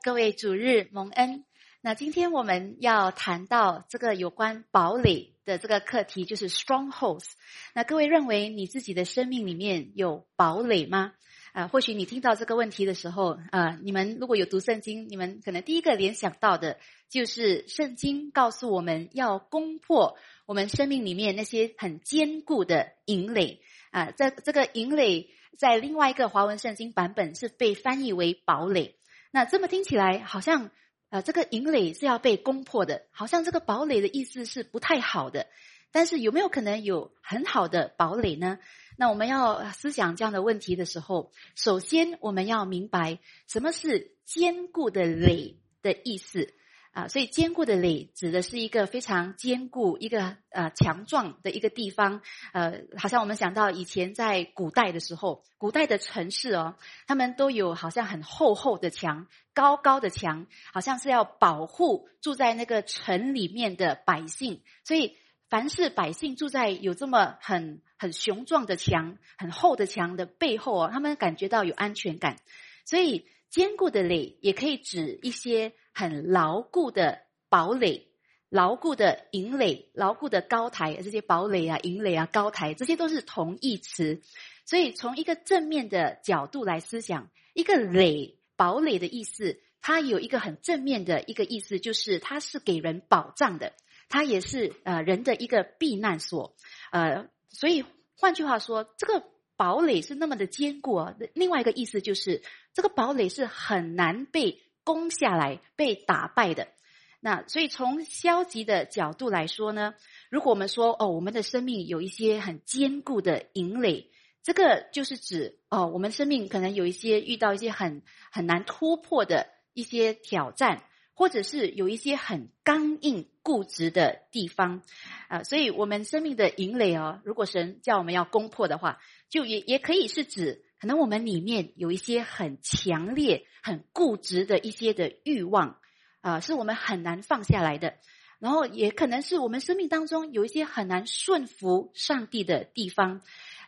各位主日蒙恩。那今天我们要谈到这个有关堡垒的这个课题，就是 strongholds。那各位认为你自己的生命里面有堡垒吗？啊，或许你听到这个问题的时候，啊，你们如果有读圣经，你们可能第一个联想到的就是圣经告诉我们要攻破我们生命里面那些很坚固的营垒。啊，在这个营垒，在另外一个华文圣经版本是被翻译为堡垒。那这么听起来，好像啊，这个营垒是要被攻破的，好像这个堡垒的意思是不太好的。但是有没有可能有很好的堡垒呢？那我们要思想这样的问题的时候，首先我们要明白什么是坚固的垒的意思。啊，所以坚固的垒指的是一个非常坚固、一个呃强壮的一个地方。呃，好像我们想到以前在古代的时候，古代的城市哦，他们都有好像很厚厚的墙、高高的墙，好像是要保护住在那个城里面的百姓。所以，凡是百姓住在有这么很很雄壮的墙、很厚的墙的背后哦，他们感觉到有安全感。所以，坚固的垒也可以指一些。很牢固的堡垒，牢固的营垒，牢固的高台，这些堡垒啊、营垒啊、高台，这些都是同义词。所以从一个正面的角度来思想，一个垒、堡垒的意思，它有一个很正面的一个意思，就是它是给人保障的，它也是呃人的一个避难所。呃，所以换句话说，这个堡垒是那么的坚固。啊。另外一个意思就是，这个堡垒是很难被。攻下来被打败的，那所以从消极的角度来说呢，如果我们说哦，我们的生命有一些很坚固的营垒，这个就是指哦，我们生命可能有一些遇到一些很很难突破的一些挑战，或者是有一些很刚硬固执的地方啊，所以我们生命的营垒哦，如果神叫我们要攻破的话，就也也可以是指。可能我们里面有一些很强烈、很固执的一些的欲望，啊，是我们很难放下来的。然后也可能是我们生命当中有一些很难顺服上帝的地方，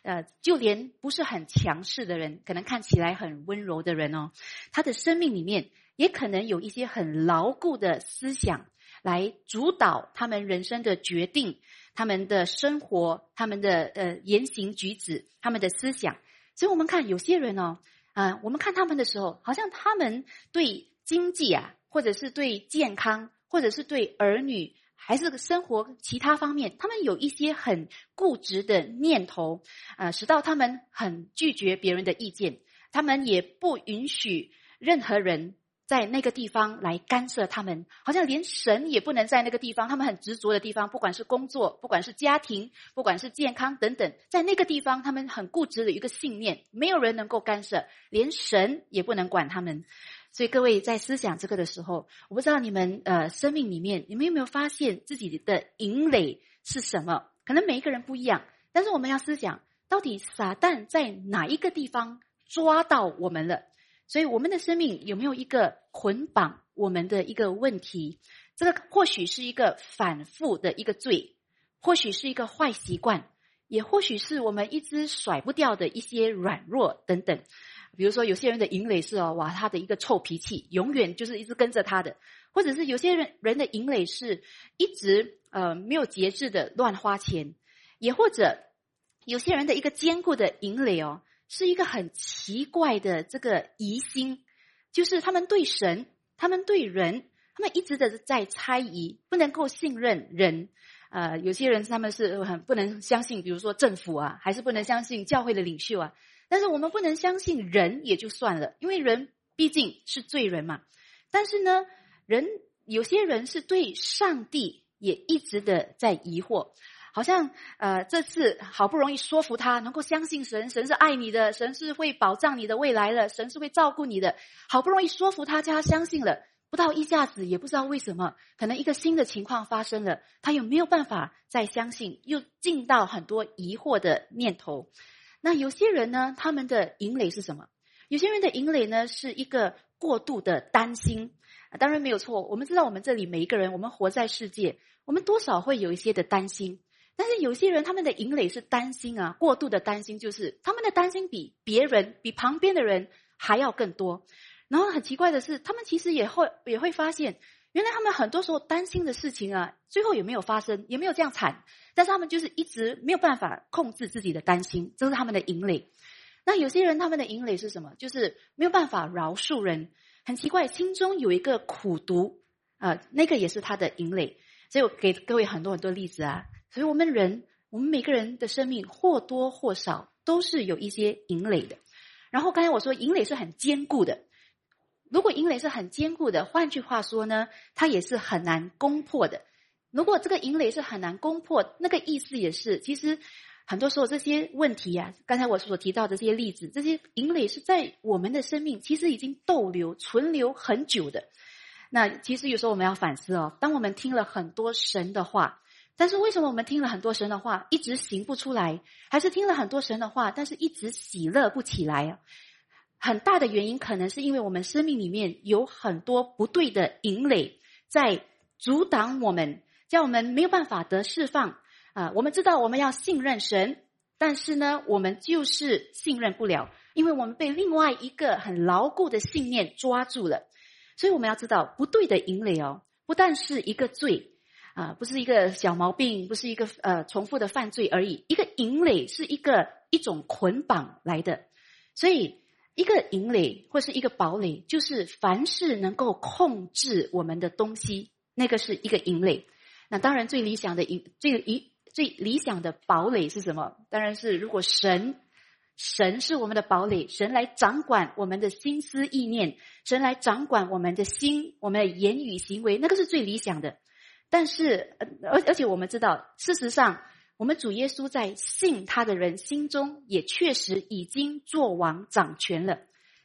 呃，就连不是很强势的人，可能看起来很温柔的人哦，他的生命里面也可能有一些很牢固的思想来主导他们人生的决定、他们的生活、他们的呃言行举止、他们的思想。所以我们看有些人哦，啊，我们看他们的时候，好像他们对经济啊，或者是对健康，或者是对儿女，还是生活其他方面，他们有一些很固执的念头，啊，使到他们很拒绝别人的意见，他们也不允许任何人。在那个地方来干涉他们，好像连神也不能在那个地方。他们很执着的地方，不管是工作，不管是家庭，不管是健康等等，在那个地方，他们很固执的一个信念，没有人能够干涉，连神也不能管他们。所以各位在思想这个的时候，我不知道你们呃生命里面，你们有没有发现自己的营垒是什么？可能每一个人不一样，但是我们要思想，到底撒旦在哪一个地方抓到我们了？所以我们的生命有没有一个捆绑我们的一个问题？这个或许是一个反复的一个罪，或许是一个坏习惯，也或许是我们一直甩不掉的一些软弱等等。比如说，有些人的淫累是哦，哇，他的一个臭脾气，永远就是一直跟着他的；或者是有些人人的淫累是一直呃没有节制的乱花钱，也或者有些人的一个坚固的淫累哦。是一个很奇怪的这个疑心，就是他们对神，他们对人，他们一直的在猜疑，不能够信任人。呃，有些人他们是很不能相信，比如说政府啊，还是不能相信教会的领袖啊。但是我们不能相信人也就算了，因为人毕竟是罪人嘛。但是呢，人有些人是对上帝也一直的在疑惑。好像呃，这次好不容易说服他能够相信神，神是爱你的，神是会保障你的未来的，神是会照顾你的。好不容易说服他，叫他相信了，不到一下子，也不知道为什么，可能一个新的情况发生了，他又没有办法再相信，又进到很多疑惑的念头。那有些人呢，他们的营垒是什么？有些人的营垒呢，是一个过度的担心。当然没有错，我们知道我们这里每一个人，我们活在世界，我们多少会有一些的担心。但是有些人他们的营垒是担心啊，过度的担心，就是他们的担心比别人、比旁边的人还要更多。然后很奇怪的是，他们其实也会也会发现，原来他们很多时候担心的事情啊，最后也没有发生，也没有这样惨，但是他们就是一直没有办法控制自己的担心，这是他们的营垒。那有些人他们的营垒是什么？就是没有办法饶恕人，很奇怪，心中有一个苦毒啊，那个也是他的营垒。所以我给各位很多很多例子啊。所以我们人，我们每个人的生命或多或少都是有一些营垒的。然后刚才我说营垒是很坚固的，如果营垒是很坚固的，换句话说呢，它也是很难攻破的。如果这个营垒是很难攻破，那个意思也是，其实很多时候这些问题呀，刚才我所提到的这些例子，这些营垒是在我们的生命其实已经逗留、存留很久的。那其实有时候我们要反思哦，当我们听了很多神的话，但是为什么我们听了很多神的话一直行不出来？还是听了很多神的话，但是一直喜乐不起来啊？很大的原因可能是因为我们生命里面有很多不对的引垒在阻挡我们，叫我们没有办法得释放啊。我们知道我们要信任神，但是呢，我们就是信任不了，因为我们被另外一个很牢固的信念抓住了。所以我们要知道，不对的引垒哦，不但是一个罪啊，不是一个小毛病，不是一个呃重复的犯罪而已。一个引垒是一个一种捆绑来的，所以一个引垒或是一个堡垒，就是凡是能够控制我们的东西，那个是一个引垒。那当然，最理想的引最一最理想的堡垒是什么？当然是如果神。神是我们的堡垒，神来掌管我们的心思意念，神来掌管我们的心，我们的言语行为，那个是最理想的。但是，而而且我们知道，事实上，我们主耶稣在信他的人心中也确实已经做王掌权了。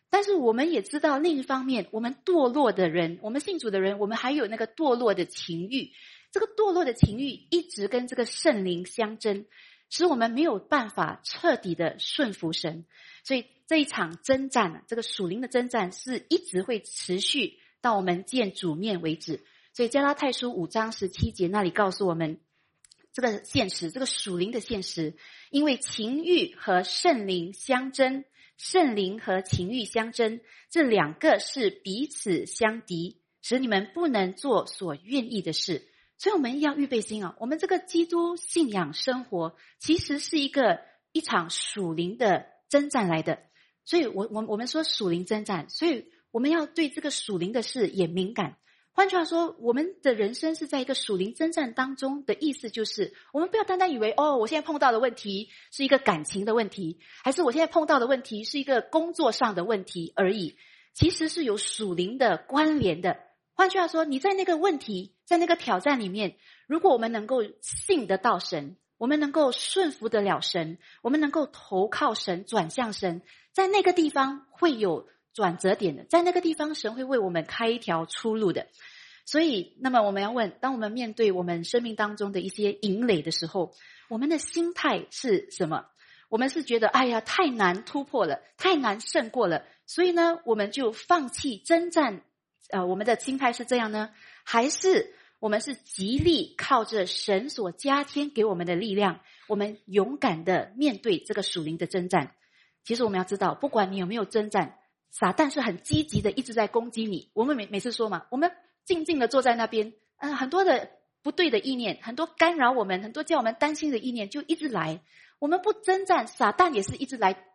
但是，我们也知道另一方面，我们堕落的人，我们信主的人，我们还有那个堕落的情欲，这个堕落的情欲一直跟这个圣灵相争。使我们没有办法彻底的顺服神，所以这一场征战，这个属灵的征战是一直会持续到我们见主面为止。所以加拉太书五章十七节那里告诉我们，这个现实，这个属灵的现实，因为情欲和圣灵相争，圣灵和情欲相争，这两个是彼此相敌，使你们不能做所愿意的事。所以我们要预备心啊！我们这个基督信仰生活，其实是一个一场属灵的征战来的。所以，我我我们说属灵征战，所以我们要对这个属灵的事也敏感。换句话说，我们的人生是在一个属灵征战当中的意思，就是我们不要单单以为哦，我现在碰到的问题是一个感情的问题，还是我现在碰到的问题是一个工作上的问题而已。其实是有属灵的关联的。换句话说，你在那个问题。在那个挑战里面，如果我们能够信得到神，我们能够顺服得了神，我们能够投靠神、转向神，在那个地方会有转折点的，在那个地方神会为我们开一条出路的。所以，那么我们要问：当我们面对我们生命当中的一些引垒的时候，我们的心态是什么？我们是觉得哎呀太难突破了，太难胜过了，所以呢，我们就放弃征战。呃，我们的心态是这样呢？还是我们是极力靠着神所加添给我们的力量，我们勇敢的面对这个属灵的征战。其实我们要知道，不管你有没有征战，撒旦是很积极的一直在攻击你。我们每每次说嘛，我们静静的坐在那边，嗯，很多的不对的意念，很多干扰我们，很多叫我们担心的意念就一直来。我们不征战，撒旦也是一直来，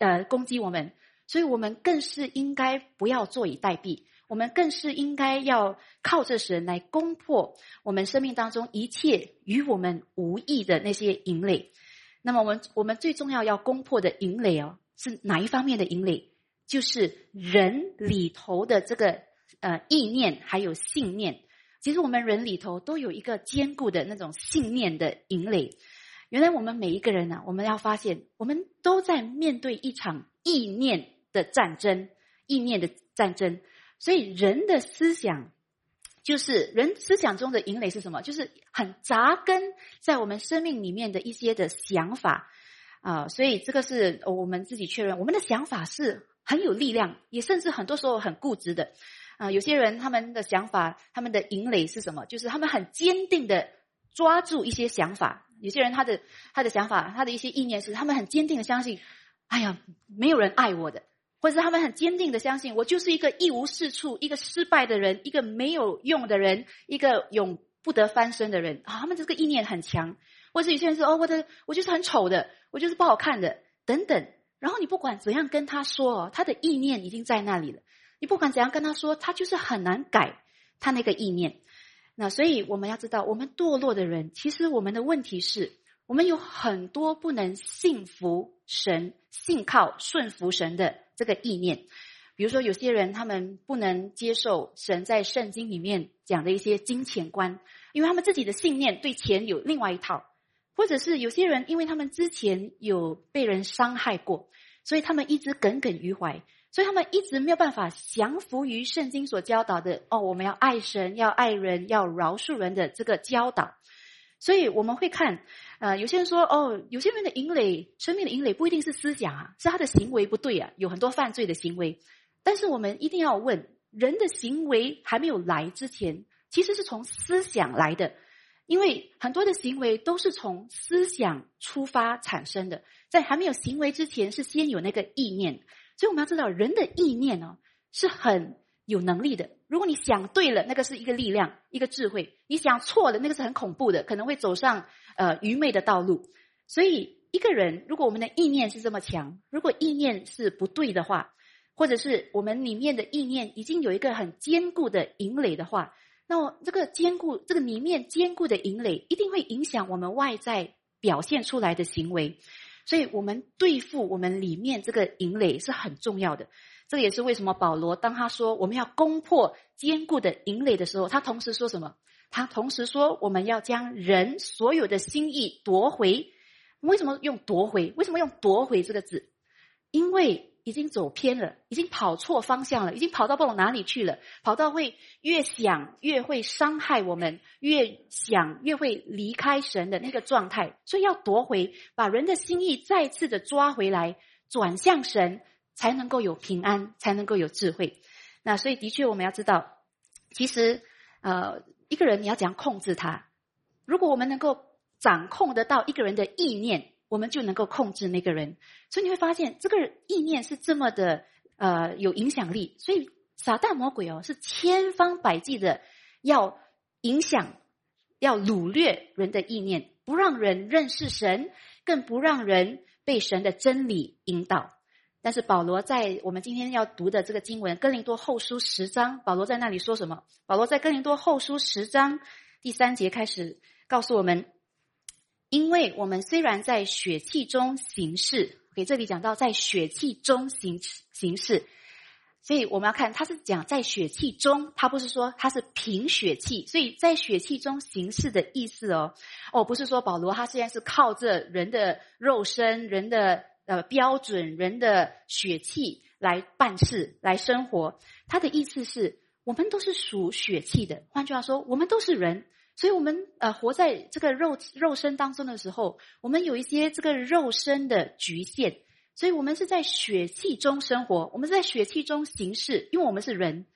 呃，攻击我们。所以我们更是应该不要坐以待毙。我们更是应该要靠着神来攻破我们生命当中一切与我们无益的那些营垒。那么，我们我们最重要要攻破的营垒哦，是哪一方面的营垒？就是人里头的这个呃意念还有信念。其实我们人里头都有一个坚固的那种信念的营垒。原来我们每一个人呢，我们要发现，我们都在面对一场意念的战争，意念的战争。所以人的思想，就是人思想中的营垒是什么？就是很扎根在我们生命里面的一些的想法啊。所以这个是我们自己确认，我们的想法是很有力量，也甚至很多时候很固执的啊。有些人他们的想法，他们的营垒是什么？就是他们很坚定的抓住一些想法。有些人他的他的想法，他的一些意念是，他们很坚定的相信，哎呀，没有人爱我的。或者是他们很坚定的相信，我就是一个一无是处、一个失败的人、一个没有用的人、一个永不得翻身的人啊。他们这个意念很强，或者有些人说：“哦，我的我就是很丑的，我就是不好看的，等等。”然后你不管怎样跟他说，他的意念已经在那里了。你不管怎样跟他说，他就是很难改他那个意念。那所以我们要知道，我们堕落的人，其实我们的问题是。我们有很多不能信服神、信靠、顺服神的这个意念，比如说有些人他们不能接受神在圣经里面讲的一些金钱观，因为他们自己的信念对钱有另外一套；或者是有些人因为他们之前有被人伤害过，所以他们一直耿耿于怀，所以他们一直没有办法降服于圣经所教导的哦，我们要爱神、要爱人、要饶恕人的这个教导。所以我们会看。呃，有些人说哦，有些人的淫累，生命的淫累不一定是思想啊，是他的行为不对啊，有很多犯罪的行为。但是我们一定要问，人的行为还没有来之前，其实是从思想来的，因为很多的行为都是从思想出发产生的，在还没有行为之前，是先有那个意念。所以我们要知道，人的意念呢是很有能力的。如果你想对了，那个是一个力量，一个智慧；你想错了，那个是很恐怖的，可能会走上。呃，愚昧的道路。所以，一个人如果我们的意念是这么强，如果意念是不对的话，或者是我们里面的意念已经有一个很坚固的营垒的话，那么这个坚固，这个里面坚固的营垒，一定会影响我们外在表现出来的行为。所以，我们对付我们里面这个营垒是很重要的。这也是为什么保罗当他说我们要攻破坚固的营垒的时候，他同时说什么？他同时说，我们要将人所有的心意夺回。为什么用夺回？为什么用夺回这个字？因为已经走偏了，已经跑错方向了，已经跑到不懂哪里去了，跑到会越想越会伤害我们，越想越会离开神的那个状态。所以要夺回，把人的心意再次的抓回来，转向神，才能够有平安，才能够有智慧。那所以的确，我们要知道，其实呃。一个人你要怎样控制他？如果我们能够掌控得到一个人的意念，我们就能够控制那个人。所以你会发现，这个意念是这么的呃有影响力。所以撒旦魔鬼哦，是千方百计的要影响、要掳掠人的意念，不让人认识神，更不让人被神的真理引导。但是保罗在我们今天要读的这个经文《哥林多后书》十章，保罗在那里说什么？保罗在《哥林多后书》十章第三节开始告诉我们：因为我们虽然在血气中行事，给这里讲到在血气中行行事，所以我们要看他是讲在血气中，他不是说他是凭血气，所以在血气中行事的意思哦，哦，不是说保罗他虽然是靠着人的肉身，人的。呃，标准人的血气来办事、来生活，他的意思是我们都是属血气的。换句话说，我们都是人，所以我们呃活在这个肉肉身当中的时候，我们有一些这个肉身的局限，所以我们是在血气中生活，我们是在血气中行事，因为我们是人。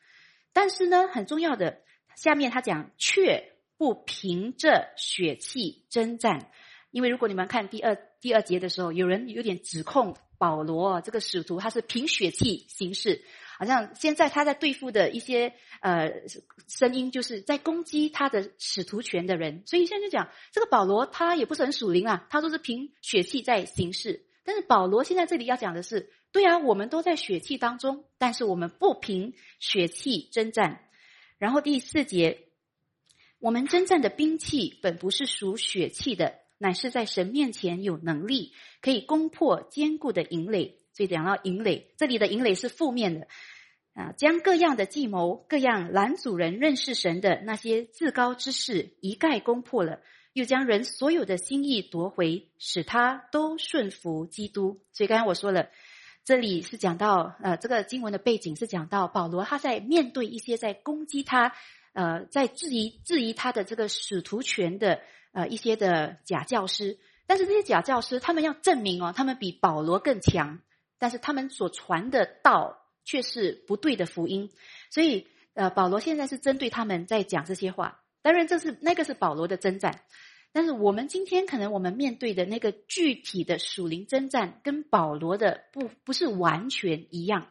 但是呢，很重要的，下面他讲，却不凭着血气征战。因为如果你们看第二第二节的时候，有人有点指控保罗这个使徒他是凭血气行事，好像现在他在对付的一些呃声音，就是在攻击他的使徒权的人。所以现在就讲这个保罗他也不是很属灵啊，他都是凭血气在行事。但是保罗现在这里要讲的是，对啊，我们都在血气当中，但是我们不凭血气征战。然后第四节，我们征战的兵器本不是属血气的。乃是在神面前有能力，可以攻破坚固的营垒。所以讲到营垒，这里的营垒是负面的啊，将各样的计谋、各样拦阻人认识神的那些至高之事一概攻破了，又将人所有的心意夺回，使他都顺服基督。所以刚才我说了，这里是讲到呃，这个经文的背景是讲到保罗他在面对一些在攻击他、呃，在质疑质疑他的这个使徒权的。呃，一些的假教师，但是这些假教师，他们要证明哦，他们比保罗更强，但是他们所传的道却是不对的福音，所以呃，保罗现在是针对他们在讲这些话。当然，这是那个是保罗的征战，但是我们今天可能我们面对的那个具体的属灵征战，跟保罗的不不是完全一样。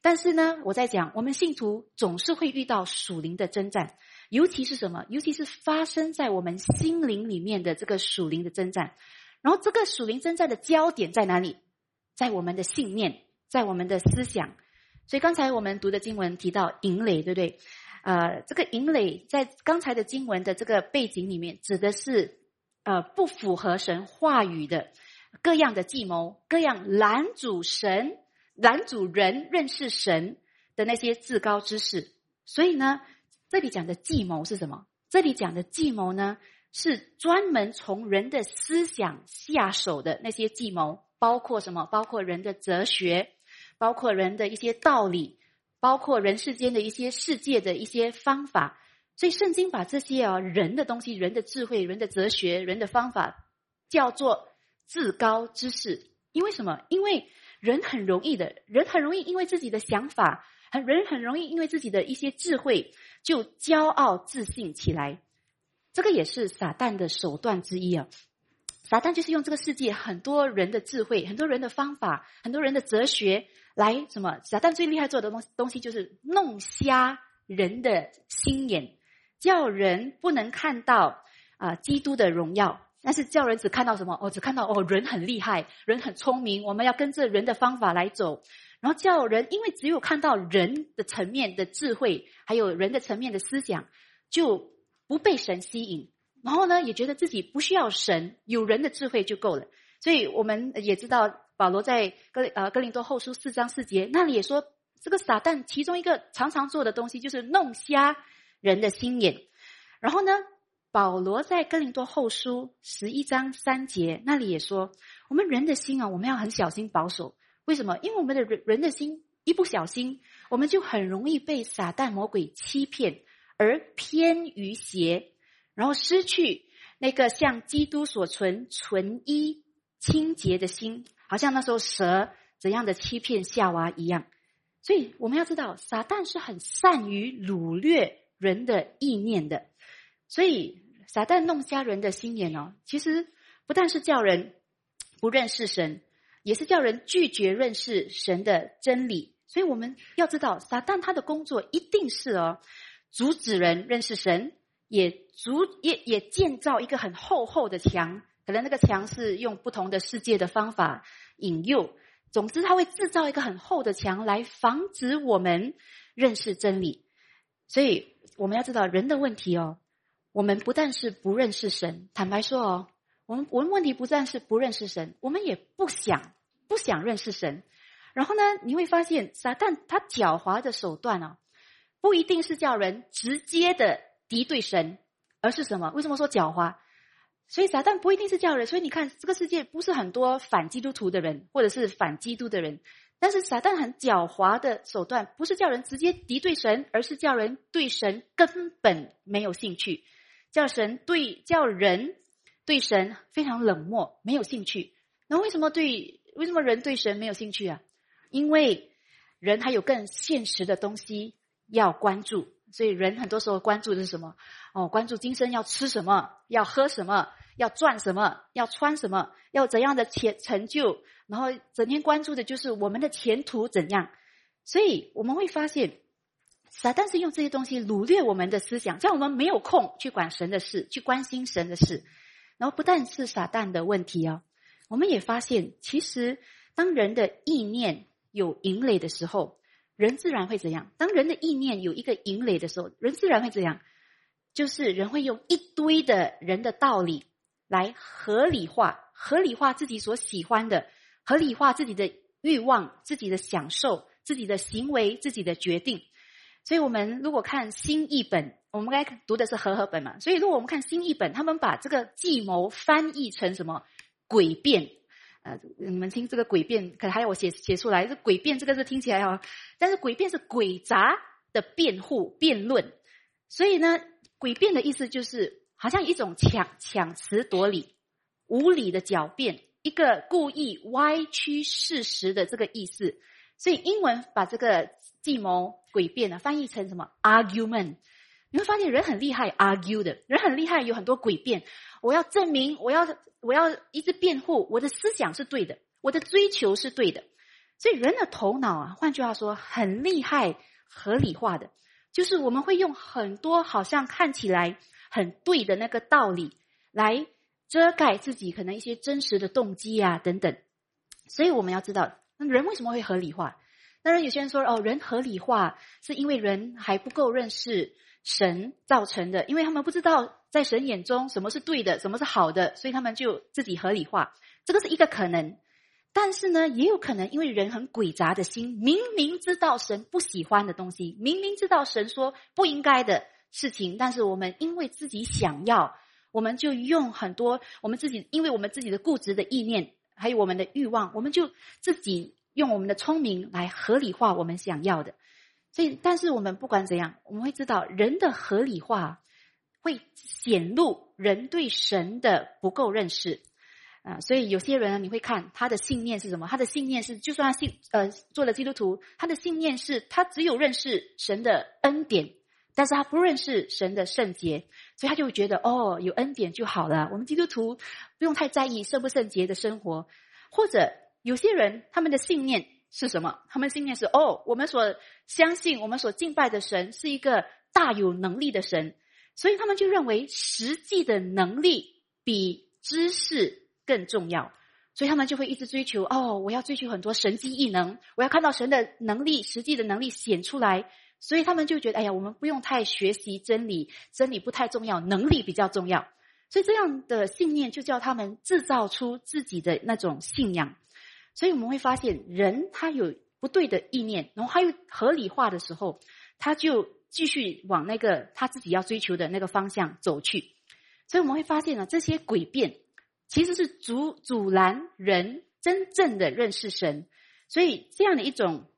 但是呢，我在讲，我们信徒总是会遇到属灵的征战，尤其是什么？尤其是发生在我们心灵里面的这个属灵的征战。然后，这个属灵征战的焦点在哪里？在我们的信念，在我们的思想。所以刚才我们读的经文提到营垒，对不对？呃，这个营垒在刚才的经文的这个背景里面，指的是呃不符合神话语的各样的计谋，各样拦阻神。男主人认识神的那些至高之事，所以呢，这里讲的计谋是什么？这里讲的计谋呢，是专门从人的思想下手的那些计谋，包括什么？包括人的哲学，包括人的一些道理，包括人世间的一些世界的一些方法。所以圣经把这些啊人的东西、人的智慧、人的哲学、人的方法，叫做至高之事。因为什么？因为。人很容易的，人很容易因为自己的想法，很人很容易因为自己的一些智慧就骄傲自信起来。这个也是撒旦的手段之一啊！撒旦就是用这个世界很多人的智慧、很多人的方法、很多人的哲学来什么？撒旦最厉害做的东东西就是弄瞎人的心眼，叫人不能看到啊基督的荣耀。但是叫人只看到什么？哦，只看到哦，人很厉害，人很聪明，我们要跟着人的方法来走。然后叫人，因为只有看到人的层面的智慧，还有人的层面的思想，就不被神吸引。然后呢，也觉得自己不需要神，有人的智慧就够了。所以我们也知道，保罗在哥呃哥林多后书四章四节那里也说，这个撒旦其中一个常常做的东西就是弄瞎人的心眼。然后呢？保罗在哥林多后书十一章三节那里也说，我们人的心啊，我们要很小心保守。为什么？因为我们的人人的心一不小心，我们就很容易被撒旦魔鬼欺骗，而偏于邪，然后失去那个像基督所存纯一清洁的心，好像那时候蛇怎样的欺骗夏娃一样。所以我们要知道，撒旦是很善于掳掠人的意念的，所以。撒旦弄瞎人的心眼哦，其实不但是叫人不认识神，也是叫人拒绝认识神的真理。所以我们要知道，撒旦他的工作一定是哦，阻止人认识神，也阻也也建造一个很厚厚的墙。可能那个墙是用不同的世界的方法引诱。总之，他会制造一个很厚的墙来防止我们认识真理。所以我们要知道人的问题哦。我们不但是不认识神，坦白说哦，我们我们问题不但是不认识神，我们也不想不想认识神。然后呢，你会发现撒旦他狡猾的手段哦，不一定是叫人直接的敌对神，而是什么？为什么说狡猾？所以撒旦不一定是叫人。所以你看，这个世界不是很多反基督徒的人，或者是反基督的人，但是撒旦很狡猾的手段，不是叫人直接敌对神，而是叫人对神根本没有兴趣。叫神对叫人对神非常冷漠，没有兴趣。那为什么对为什么人对神没有兴趣啊？因为人还有更现实的东西要关注，所以人很多时候关注的是什么？哦，关注今生要吃什么，要喝什么，要赚什么，要穿什么，要怎样的前成就，然后整天关注的就是我们的前途怎样。所以我们会发现。撒旦是用这些东西掳掠我们的思想，叫我们没有空去管神的事，去关心神的事。然后不但是撒旦的问题哦，我们也发现，其实当人的意念有营垒的时候，人自然会怎样？当人的意念有一个营垒的时候，人自然会怎样？就是人会用一堆的人的道理来合理化、合理化自己所喜欢的，合理化自己的欲望、自己的享受、自己的行为、自己的决定。所以我们如果看新译本，我们该读的是和合本嘛？所以如果我们看新译本，他们把这个计谋翻译成什么诡辩？呃，你们听这个诡辩，可能还有我写写出来，这诡辩这个字听起来哦，但是诡辩是诡诈的辩护辩论。所以呢，诡辩的意思就是好像一种强强词夺理、无理的狡辩，一个故意歪曲事实的这个意思。所以英文把这个计谋。诡辩呢？翻译成什么？argument，你会发现人很厉害，argue 的人很厉害，有很多诡辩。我要证明，我要我要一直辩护，我的思想是对的，我的追求是对的。所以人的头脑啊，换句话说，很厉害，合理化的，就是我们会用很多好像看起来很对的那个道理来遮盖自己可能一些真实的动机啊等等。所以我们要知道，那人为什么会合理化？当然，有些人说哦，人合理化是因为人还不够认识神造成的，因为他们不知道在神眼中什么是对的，什么是好的，所以他们就自己合理化。这个是一个可能。但是呢，也有可能因为人很诡诈的心，明明知道神不喜欢的东西，明明知道神说不应该的事情，但是我们因为自己想要，我们就用很多我们自己，因为我们自己的固执的意念，还有我们的欲望，我们就自己用我们的聪明来合理化我们想要的。所以，但是我们不管怎样，我们会知道人的合理化会显露人对神的不够认识。啊，所以有些人你会看他的信念是什么？他的信念是，就算他信呃做了基督徒，他的信念是他只有认识神的恩典，但是他不认识神的圣洁，所以他就会觉得哦，有恩典就好了。我们基督徒不用太在意圣不圣洁的生活。或者有些人他们的信念是什么？他们信念是哦，我们所相信、我们所敬拜的神是一个大有能力的神，所以他们就认为实际的能力比知识。更重要，所以他们就会一直追求哦，我要追求很多神迹异能，我要看到神的能力，实际的能力显出来。所以他们就觉得，哎呀，我们不用太学习真理，真理不太重要，能力比较重要。所以这样的信念就叫他们制造出自己的那种信仰。所以我们会发现，人他有不对的意念，然后他又合理化的时候，他就继续往那个他自己要追求的那个方向走去。所以我们会发现呢，这些诡辩。其实是阻阻拦人真正的认识神，所以这样的一种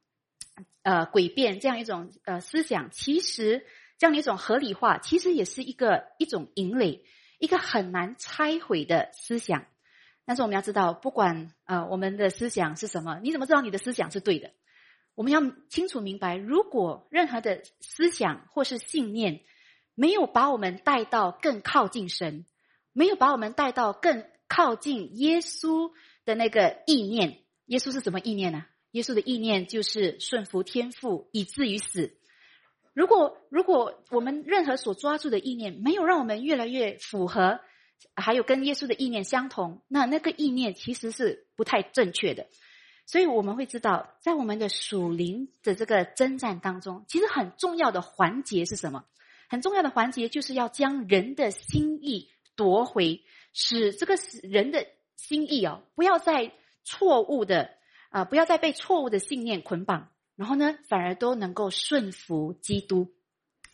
呃诡辩，这样一种呃思想，其实这样的一种合理化，其实也是一个一种淫累，一个很难拆毁的思想。但是我们要知道，不管呃我们的思想是什么，你怎么知道你的思想是对的？我们要清楚明白，如果任何的思想或是信念没有把我们带到更靠近神，没有把我们带到更靠近耶稣的那个意念，耶稣是什么意念呢？耶稣的意念就是顺服天父，以至于死。如果如果我们任何所抓住的意念没有让我们越来越符合，还有跟耶稣的意念相同，那那个意念其实是不太正确的。所以我们会知道，在我们的属灵的这个征战当中，其实很重要的环节是什么？很重要的环节就是要将人的心意夺回。使这个人的心意哦，不要再错误的啊，不要再被错误的信念捆绑，然后呢，反而都能够顺服基督。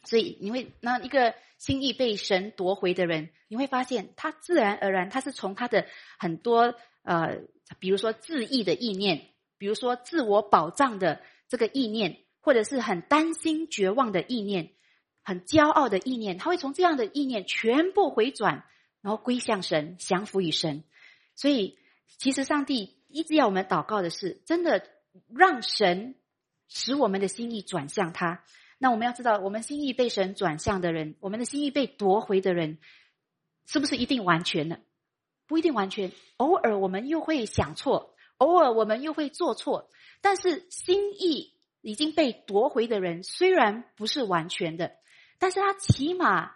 所以你会那一个心意被神夺回的人，你会发现他自然而然，他是从他的很多呃，比如说自意的意念，比如说自我保障的这个意念，或者是很担心绝望的意念，很骄傲的意念，他会从这样的意念全部回转。然后归向神，降服于神。所以，其实上帝一直要我们祷告的是，真的让神使我们的心意转向他。那我们要知道，我们心意被神转向的人，我们的心意被夺回的人，是不是一定完全的？不一定完全。偶尔我们又会想错，偶尔我们又会做错。但是心意已经被夺回的人，虽然不是完全的，但是他起码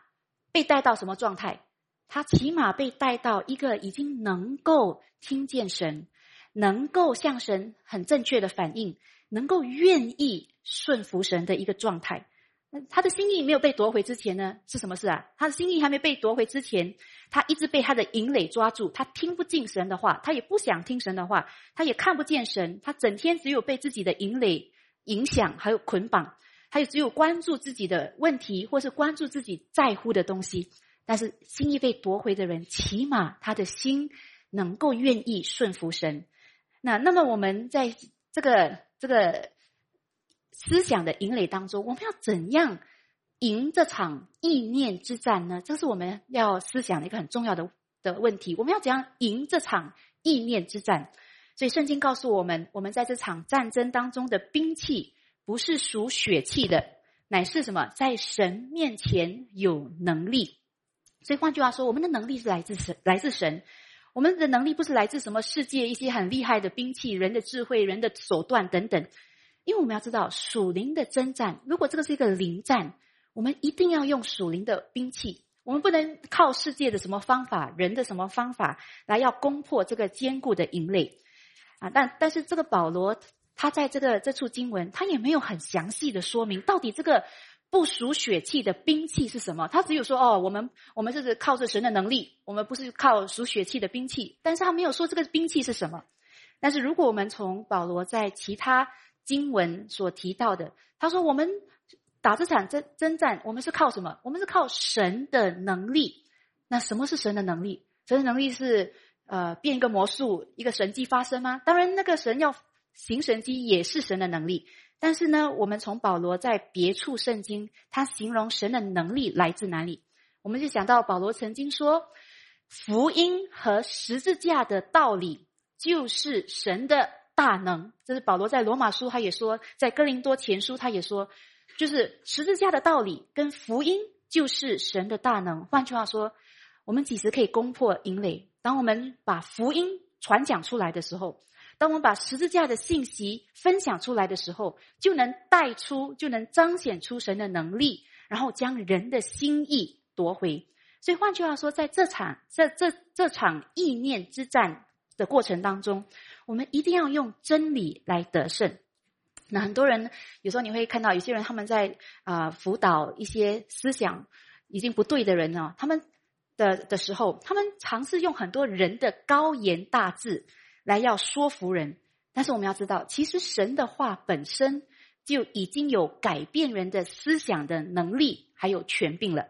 被带到什么状态？他起码被带到一个已经能够听见神，能够向神很正确的反应，能够愿意顺服神的一个状态。那他的心意没有被夺回之前呢？是什么事啊？他的心意还没被夺回之前，他一直被他的引垒抓住，他听不进神的话，他也不想听神的话，他也看不见神，他整天只有被自己的引垒影响，还有捆绑，还有只有关注自己的问题，或是关注自己在乎的东西。但是心意被夺回的人，起码他的心能够愿意顺服神。那那么我们在这个这个思想的营垒当中，我们要怎样赢这场意念之战呢？这是我们要思想的一个很重要的的问题。我们要怎样赢这场意念之战？所以圣经告诉我们，我们在这场战争当中的兵器不是属血气的，乃是什么？在神面前有能力。所以换句话说，我们的能力是来自神，来自神。我们的能力不是来自什么世界一些很厉害的兵器、人的智慧、人的手段等等。因为我们要知道属灵的征战，如果这个是一个灵战，我们一定要用属灵的兵器。我们不能靠世界的什么方法、人的什么方法来要攻破这个坚固的营垒啊！但但是这个保罗他在这个这处经文，他也没有很详细的说明到底这个不属血气的兵器是什么。他只有说哦，我们我们这是靠着神的能力，我们不是靠属血气的兵器。但是他没有说这个兵器是什么。但是如果我们从保罗在其他经文所提到的，他说我们。打这场征征战，我们是靠什么？我们是靠神的能力。那什么是神的能力？神的能力是呃变一个魔术，一个神迹发生吗？当然，那个神要行神迹也是神的能力。但是呢，我们从保罗在别处圣经，他形容神的能力来自哪里？我们就想到保罗曾经说，福音和十字架的道理就是神的大能。这是保罗在罗马书他也说，在哥林多前书他也说。就是十字架的道理跟福音就是神的大能。换句话说，我们几时可以攻破营垒？当我们把福音传讲出来的时候，当我们把十字架的信息分享出来的时候，就能带出，就能彰显出神的能力，然后将人的心意夺回。所以换句话说，在这场这这这场意念之战的过程当中，我们一定要用真理来得胜。那很多人有时候你会看到有些人他们在啊辅导一些思想已经不对的人呢，他们的的时候，他们尝试用很多人的高言大志来要说服人。但是我们要知道，其实神的话本身就已经有改变人的思想的能力，还有权柄了。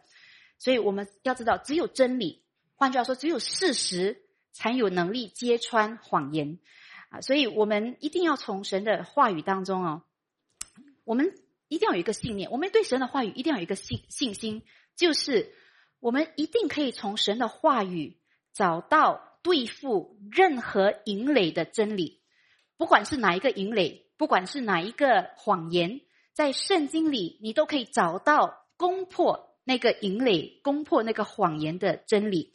所以我们要知道，只有真理，换句话说，只有事实，才有能力揭穿谎言。啊，所以我们一定要从神的话语当中哦，我们一定要有一个信念，我们对神的话语一定要有一个信信心，就是我们一定可以从神的话语找到对付任何营垒的真理，不管是哪一个营垒，不管是哪一个谎言，在圣经里你都可以找到攻破那个营垒、攻破那个谎言的真理。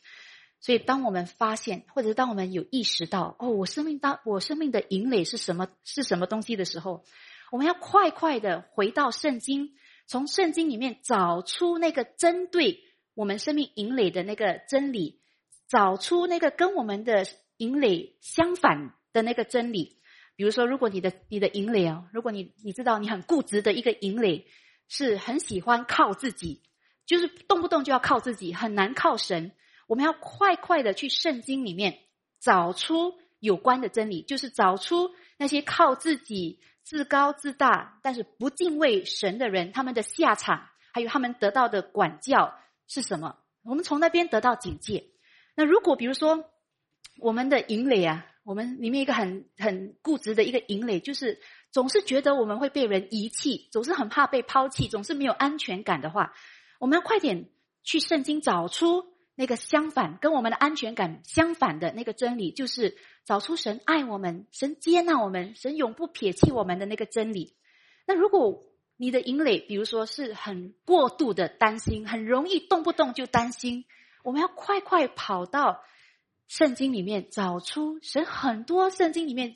所以，当我们发现，或者当我们有意识到，哦，我生命当我生命的营垒是什么，是什么东西的时候，我们要快快的回到圣经，从圣经里面找出那个针对我们生命营垒的那个真理，找出那个跟我们的引领相反的那个真理。比如说，如果你的你的营垒啊，如果你你知道你很固执的一个引领，是很喜欢靠自己，就是动不动就要靠自己，很难靠神。我们要快快的去圣经里面找出有关的真理，就是找出那些靠自己自高自大，但是不敬畏神的人，他们的下场，还有他们得到的管教是什么？我们从那边得到警戒。那如果比如说我们的营垒啊，我们里面一个很很固执的一个营垒，就是总是觉得我们会被人遗弃，总是很怕被抛弃，总是没有安全感的话，我们要快点去圣经找出。那个相反，跟我们的安全感相反的那个真理，就是找出神爱我们、神接纳我们、神永不撇弃我们的那个真理。那如果你的营垒，比如说是很过度的担心，很容易动不动就担心，我们要快快跑到圣经里面，找出神很多圣经里面，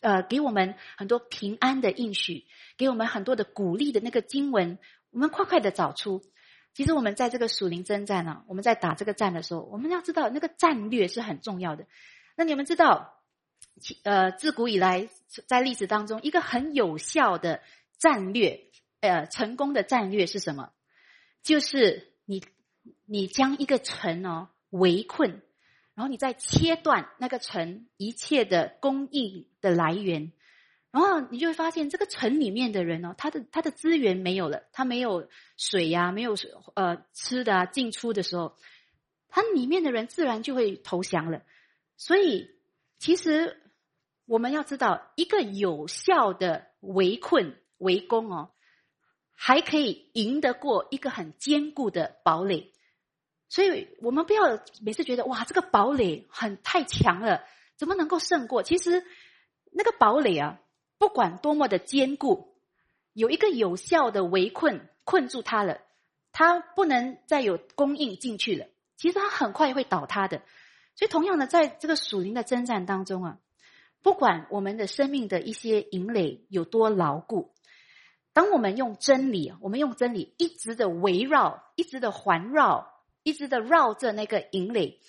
呃，给我们很多平安的应许，给我们很多的鼓励的那个经文，我们快快的找出。其实我们在这个属灵征战呢，我们在打这个战的时候，我们要知道那个战略是很重要的。那你们知道，呃，自古以来在历史当中一个很有效的战略，呃，成功的战略是什么？就是你你将一个城哦围困，然后你再切断那个城一切的供应的来源。然后你就会发现，这个城里面的人哦，他的他的资源没有了，他没有水呀，没有水呃吃的啊，进出的时候，他里面的人自然就会投降了。所以，其实我们要知道，一个有效的围困围攻哦，还可以赢得过一个很坚固的堡垒。所以我们不要每次觉得哇，这个堡垒很太强了，怎么能够胜过？其实那个堡垒啊。不管多么的坚固，有一个有效的围困困住它了，它不能再有供应进去了。其实它很快会倒塌的。所以，同样的，在这个属灵的征战当中啊，不管我们的生命的一些营垒有多牢固，当我们用真理，我们用真理一直的围绕，一直的环绕，一直的绕着那个营垒。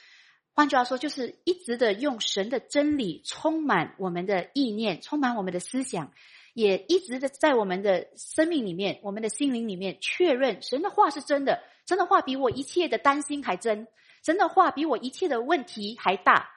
换句话说，就是一直的用神的真理充满我们的意念，充满我们的思想，也一直的在我们的生命里面、我们的心灵里面确认神的话是真的，神的话比我一切的担心还真。神的话比我一切的问题还大，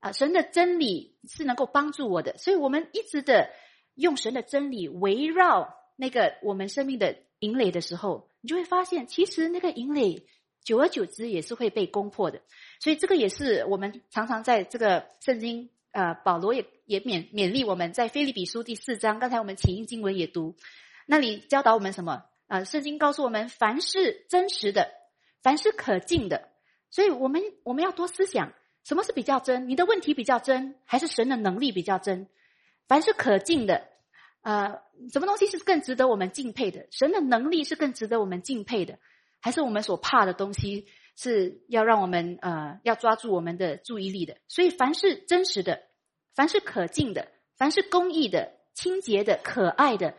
啊！神的真理是能够帮助我的，所以我们一直的用神的真理围绕那个我们生命的营垒的时候，你就会发现，其实那个营垒久而久之也是会被攻破的。所以这个也是我们常常在这个圣经，呃，保罗也也勉勉励我们在菲利比书第四章，刚才我们起因经文也读，那里教导我们什么？啊，圣经告诉我们，凡是真实的，凡是可敬的。所以我们我们要多思想，什么是比较真？你的问题比较真，还是神的能力比较真？凡是可敬的，呃，什么东西是更值得我们敬佩的？神的能力是更值得我们敬佩的，还是我们所怕的东西是要让我们呃要抓住我们的注意力的？所以，凡是真实的，凡是可敬的，凡是公益的、清洁的、可爱的。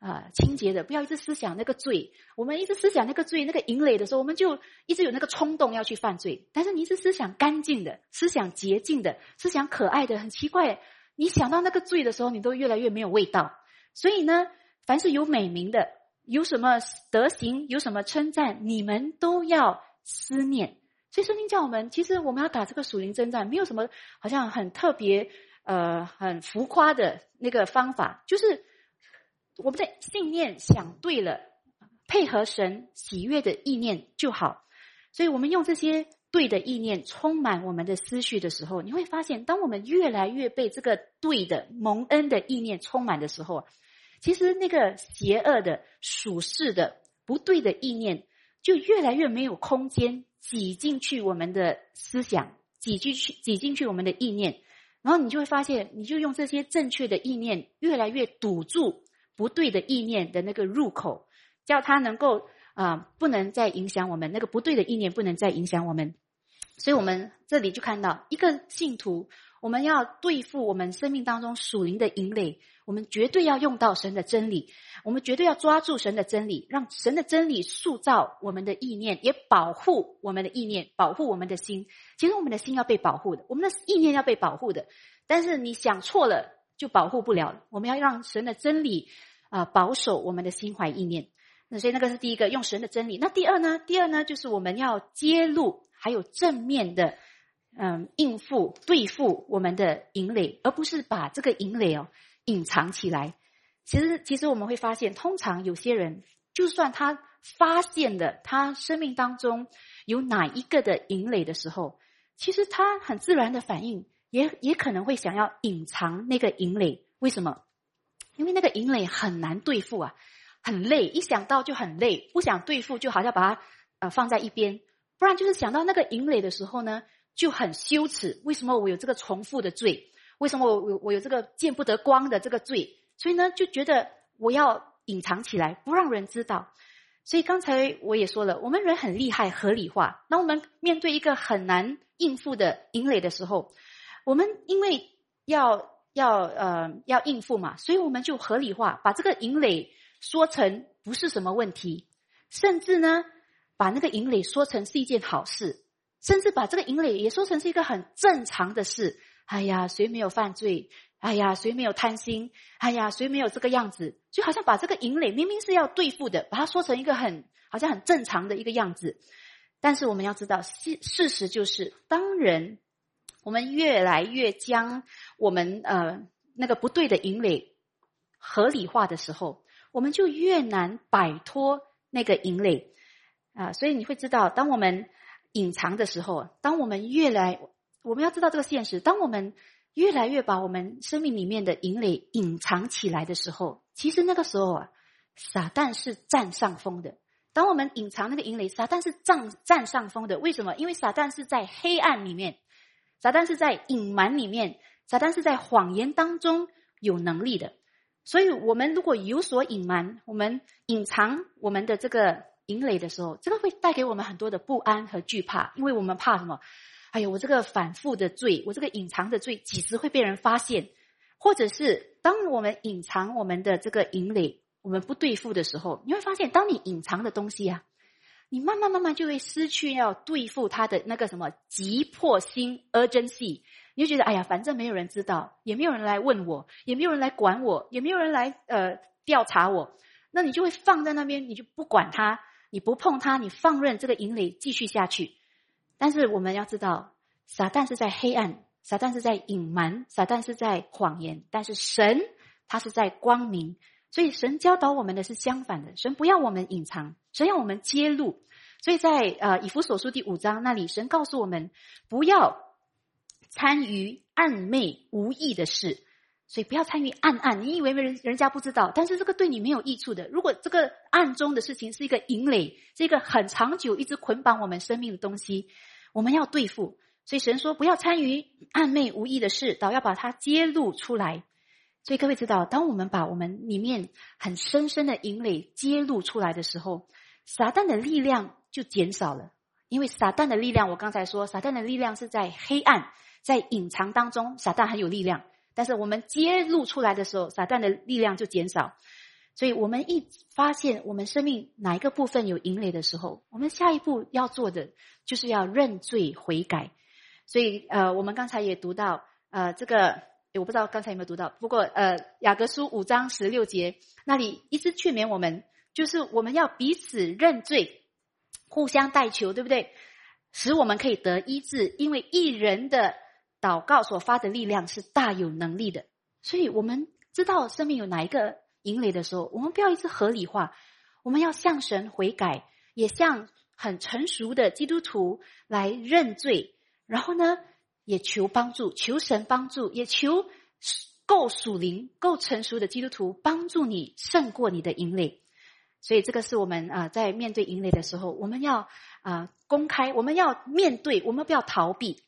啊，清洁的，不要一直思想那个罪。我们一直思想那个罪、那个淫累的时候，我们就一直有那个冲动要去犯罪。但是你一直思想干净的、思想洁净的、思想可爱的，很奇怪，你想到那个罪的时候，你都越来越没有味道。所以呢，凡是有美名的、有什么德行、有什么称赞，你们都要思念。所以圣经叫我们，其实我们要打这个属灵征战，没有什么好像很特别、呃，很浮夸的那个方法，就是。我们在信念想对了，配合神喜悦的意念就好。所以，我们用这些对的意念充满我们的思绪的时候，你会发现，当我们越来越被这个对的蒙恩的意念充满的时候，其实那个邪恶的、属世的、不对的意念就越来越没有空间挤进去我们的思想，挤进去、挤进去我们的意念。然后你就会发现，你就用这些正确的意念越来越堵住。不对的意念的那个入口，叫他能够啊，不能再影响我们。那个不对的意念不能再影响我们。所以，我们这里就看到一个信徒，我们要对付我们生命当中属灵的淫累，我们绝对要用到神的真理，我们绝对要抓住神的真理，让神的真理塑造我们的意念，也保护我们的意念，保护我们的心。其实，我们的心要被保护的，我们的意念要被保护的。但是，你想错了。就保护不了。我们要让神的真理啊保守我们的心怀意念。那所以那个是第一个，用神的真理。那第二呢？第二呢，就是我们要揭露，还有正面的嗯应付对付我们的淫累，而不是把这个淫累哦隐藏起来。其实，其实我们会发现，通常有些人，就算他发现了他生命当中有哪一个的淫垒的时候，其实他很自然的反应。也也可能会想要隐藏那个营垒，为什么？因为那个营垒很难对付啊，很累，一想到就很累，不想对付就好像把它呃放在一边，不然就是想到那个营垒的时候呢，就很羞耻。为什么我有这个重复的罪？为什么我我有这个见不得光的这个罪？所以呢，就觉得我要隐藏起来，不让人知道。所以刚才我也说了，我们人很厉害，合理化。那我们面对一个很难应付的营垒的时候，我们因为要要呃要应付嘛，所以我们就合理化，把这个营垒说成不是什么问题，甚至呢把那个营垒说成是一件好事，甚至把这个营垒也说成是一个很正常的事。哎呀，谁没有犯罪？哎呀，谁没有贪心？哎呀，谁没有这个样子？就好像把这个营垒明明是要对付的，把它说成一个很好像很正常的一个样子。但是我们要知道，事事实就是，当人。我们越来越将我们呃那个不对的引垒合理化的时候，我们就越难摆脱那个引垒啊。所以你会知道，当我们隐藏的时候，当我们越来我们要知道这个现实，当我们越来越把我们生命里面的引垒隐藏起来的时候，其实那个时候啊，撒旦是占上风的。当我们隐藏那个引垒，撒旦是占占上风的。为什么？因为撒旦是在黑暗里面。撒旦是在隐瞒里面，撒旦是在谎言当中有能力的。所以我们如果有所隐瞒，我们隐藏我们的这个营垒的时候，这个会带给我们很多的不安和惧怕，因为我们怕什么？哎呀，我这个反复的罪，我这个隐藏的罪，几时会被人发现？或者是当我们隐藏我们的这个营垒，我们不对付的时候，你会发现，当你隐藏的东西啊，你慢慢慢慢就会失去要对付他的那个什么急迫心 urgency。你就觉得，哎呀，反正没有人知道，也没有人来问我，也没有人来管我，也没有人来呃调查我，那你就会放在那边，你就不管它，你不碰它，你放任这个营垒继续下去。但是我们要知道，撒旦是在黑暗，撒旦是在隐瞒，撒旦是在谎言，但是神他是在光明。所以神教导我们的是相反的，神不要我们隐藏，神要我们揭露。所以在呃以弗所书第五章那里，神告诉我们不要。参与暗昧无益的事，所以不要参与暗暗。你以为人人家不知道，但是这个对你没有益处的。如果这个暗中的事情是一个引垒，是一个很长久、一直捆绑我们生命的东西，我们要对付。所以神说不要参与暗昧无益的事，倒要把它揭露出来。所以各位知道，当我们把我们里面很深深的引垒揭露出来的时候，撒旦的力量就减少了。因为撒旦的力量，我刚才说，撒旦的力量是在黑暗。在隐藏当中，撒旦很有力量；但是我们揭露出来的时候，撒旦的力量就减少。所以，我们一发现我们生命哪一个部分有淫累的时候，我们下一步要做的就是要认罪悔改。所以，呃，我们刚才也读到，呃，这个我不知道刚才有没有读到，不过，呃，雅各书五章十六节那里一直劝勉我们，就是我们要彼此认罪，互相代求，对不对？使我们可以得医治，因为一人的。祷告所发的力量是大有能力的，所以我们知道生命有哪一个引雷的时候，我们不要一直合理化，我们要向神悔改，也向很成熟的基督徒来认罪，然后呢，也求帮助，求神帮助，也求够属灵、够成熟的基督徒帮助你胜过你的引雷。所以这个是我们啊，在面对引雷的时候，我们要啊公开，我们要面对，我们不要逃避。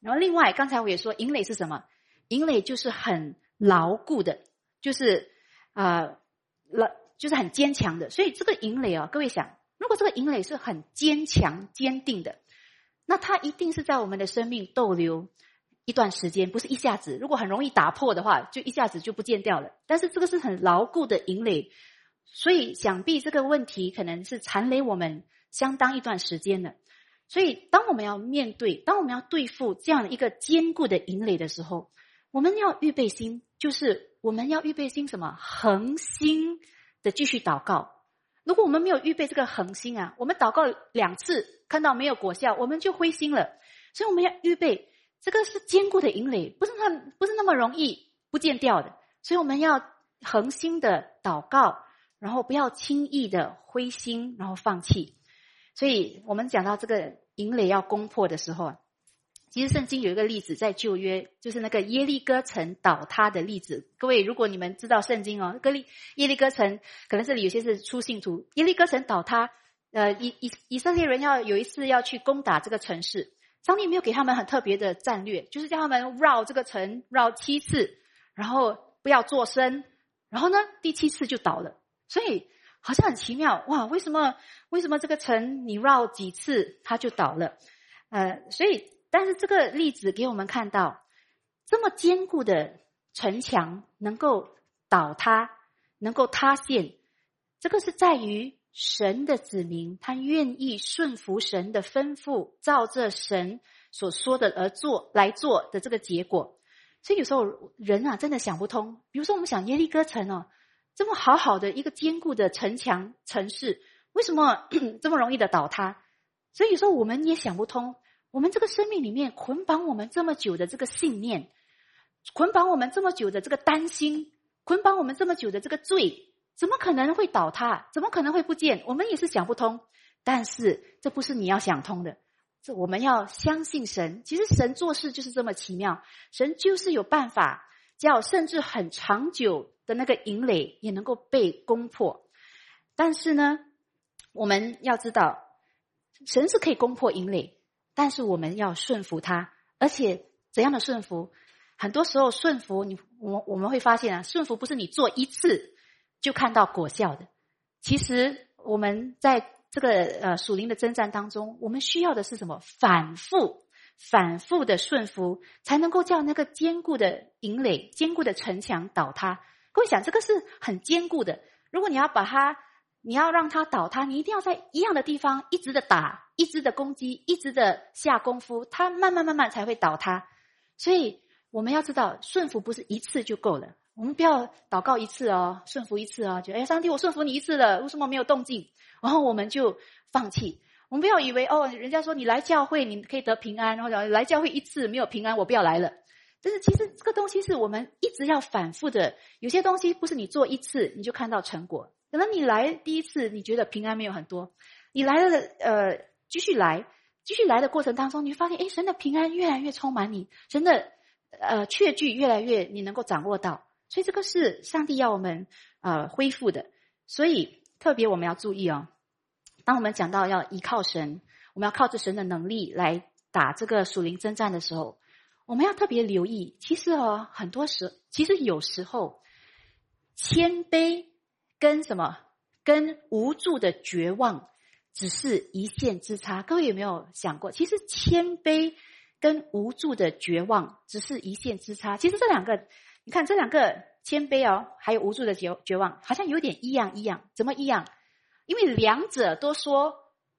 然后，另外，刚才我也说，营垒是什么？营垒就是很牢固的，就是啊，牢，就是很坚强的。所以，这个营垒啊，各位想，如果这个营垒是很坚强、坚定的，那它一定是在我们的生命逗留一段时间，不是一下子。如果很容易打破的话，就一下子就不见掉了。但是，这个是很牢固的营垒，所以想必这个问题可能是残累我们相当一段时间的。所以，当我们要面对，当我们要对付这样的一个坚固的营垒的时候，我们要预备心，就是我们要预备心什么？恒心的继续祷告。如果我们没有预备这个恒心啊，我们祷告两次看到没有果效，我们就灰心了。所以我们要预备，这个是坚固的营垒，不是那不是那么容易不见掉的。所以我们要恒心的祷告，然后不要轻易的灰心，然后放弃。所以我们讲到这个营垒要攻破的时候啊，其实圣经有一个例子，在旧约就是那个耶利哥城倒塌的例子。各位，如果你们知道圣经哦，哥利耶利哥城可能这里有些是出信徒。耶利哥城倒塌，呃，以以以色列人要有一次要去攻打这个城市，上帝没有给他们很特别的战略，就是叫他们绕这个城绕七次，然后不要做声，然后呢第七次就倒了。所以。好像很奇妙哇！为什么为什么这个城你绕几次它就倒了？呃，所以但是这个例子给我们看到，这么坚固的城墙能够倒塌，能够塌陷，这个是在于神的子民他愿意顺服神的吩咐，照着神所说的而做来做的这个结果。所以有时候人啊真的想不通，比如说我们想耶利哥城哦。这么好好的一个坚固的城墙城市，为什么 这么容易的倒塌？所以说我们也想不通，我们这个生命里面捆绑我们这么久的这个信念，捆绑我们这么久的这个担心，捆绑我们这么久的这个罪，怎么可能会倒塌？怎么可能会不见？我们也是想不通。但是这不是你要想通的，这我们要相信神。其实神做事就是这么奇妙，神就是有办法，叫甚至很长久。的那个营垒也能够被攻破，但是呢，我们要知道，神是可以攻破营垒，但是我们要顺服他，而且怎样的顺服？很多时候顺服你，我我们会发现啊，顺服不是你做一次就看到果效的。其实我们在这个呃属灵的征战当中，我们需要的是什么？反复、反复的顺服，才能够叫那个坚固的营垒、坚固的城墙倒塌。会想，这个是很坚固的。如果你要把它，你要让它倒塌，你一定要在一样的地方一直的打，一直的攻击，一直的下功夫，它慢慢慢慢才会倒塌。所以我们要知道，顺服不是一次就够了。我们不要祷告一次哦，顺服一次哦，觉得哎，上帝，我顺服你一次了，为什么没有动静？然后我们就放弃。我们不要以为哦，人家说你来教会你可以得平安，然后来教会一次没有平安，我不要来了。但是其实这个东西是我们一直要反复的。有些东西不是你做一次你就看到成果，可能你来第一次你觉得平安没有很多，你来了呃继续来，继续来的过程当中，你会发现哎，神的平安越来越充满你，神的呃确据越来越你能够掌握到。所以这个是上帝要我们呃恢复的。所以特别我们要注意哦，当我们讲到要依靠神，我们要靠着神的能力来打这个属灵征战的时候。我们要特别留意，其实哦，很多时，其实有时候，谦卑跟什么，跟无助的绝望，只是一线之差。各位有没有想过，其实谦卑跟无助的绝望只是一线之差？其实这两个，你看这两个谦卑哦，还有无助的绝绝望，好像有点一样一样。怎么一样？因为两者都说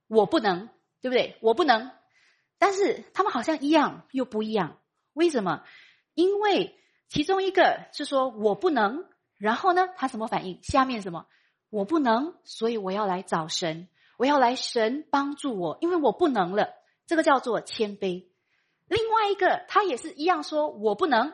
我不能，对不对？我不能，但是他们好像一样又不一样。为什么？因为其中一个是说我不能，然后呢，他什么反应？下面什么？我不能，所以我要来找神，我要来神帮助我，因为我不能了。这个叫做谦卑。另外一个，他也是一样说我不能，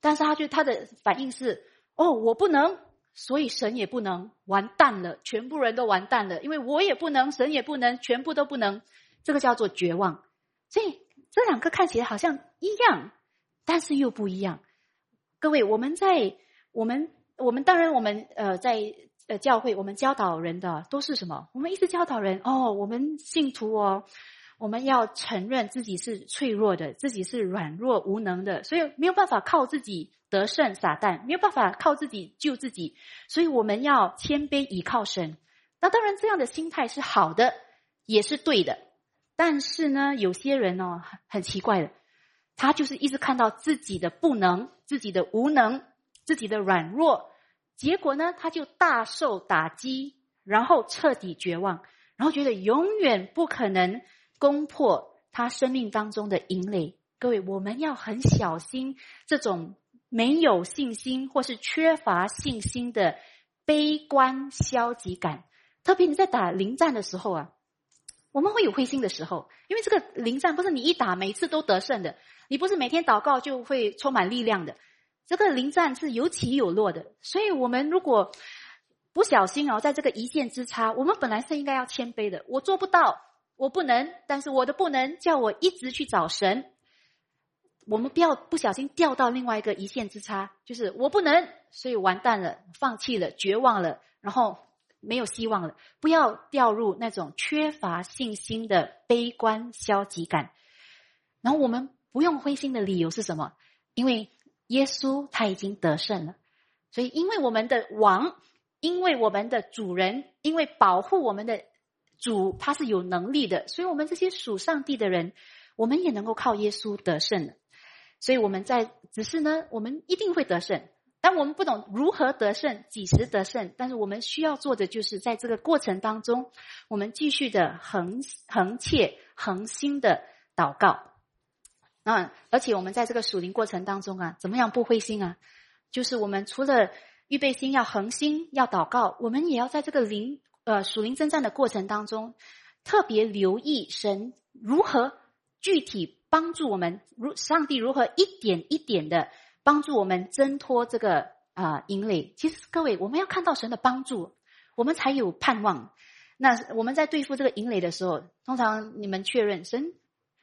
但是他就他的反应是哦，我不能，所以神也不能，完蛋了，全部人都完蛋了，因为我也不能，神也不能，全部都不能。这个叫做绝望。所以。这两个看起来好像一样，但是又不一样。各位，我们在我们我们当然我们呃在呃教会，我们教导人的都是什么？我们一直教导人哦，我们信徒哦，我们要承认自己是脆弱的，自己是软弱无能的，所以没有办法靠自己得胜撒旦，没有办法靠自己救自己，所以我们要谦卑倚靠神。那当然，这样的心态是好的，也是对的。但是呢，有些人哦，很奇怪的，他就是一直看到自己的不能、自己的无能、自己的软弱，结果呢，他就大受打击，然后彻底绝望，然后觉得永远不可能攻破他生命当中的营垒。各位，我们要很小心这种没有信心或是缺乏信心的悲观消极感，特别你在打临战的时候啊。我们会有灰心的时候，因为这个临战不是你一打每次都得胜的，你不是每天祷告就会充满力量的。这个临战是有起有落的，所以我们如果不小心哦，在这个一线之差，我们本来是应该要谦卑的，我做不到，我不能，但是我的不能叫我一直去找神。我们不要不小心掉到另外一个一线之差，就是我不能，所以完蛋了，放弃了，绝望了，然后。没有希望了，不要掉入那种缺乏信心的悲观消极感。然后我们不用灰心的理由是什么？因为耶稣他已经得胜了，所以因为我们的王，因为我们的主人，因为保护我们的主他是有能力的，所以我们这些属上帝的人，我们也能够靠耶稣得胜的。所以我们在只是呢，我们一定会得胜。但我们不懂如何得胜，几时得胜。但是我们需要做的，就是在这个过程当中，我们继续的恒恒切恒心的祷告。那而且我们在这个属灵过程当中啊，怎么样不灰心啊？就是我们除了预备心要恒心要祷告，我们也要在这个灵呃属灵征战的过程当中，特别留意神如何具体帮助我们，如上帝如何一点一点的。帮助我们挣脱这个啊营垒。其实各位，我们要看到神的帮助，我们才有盼望。那我们在对付这个营垒的时候，通常你们确认神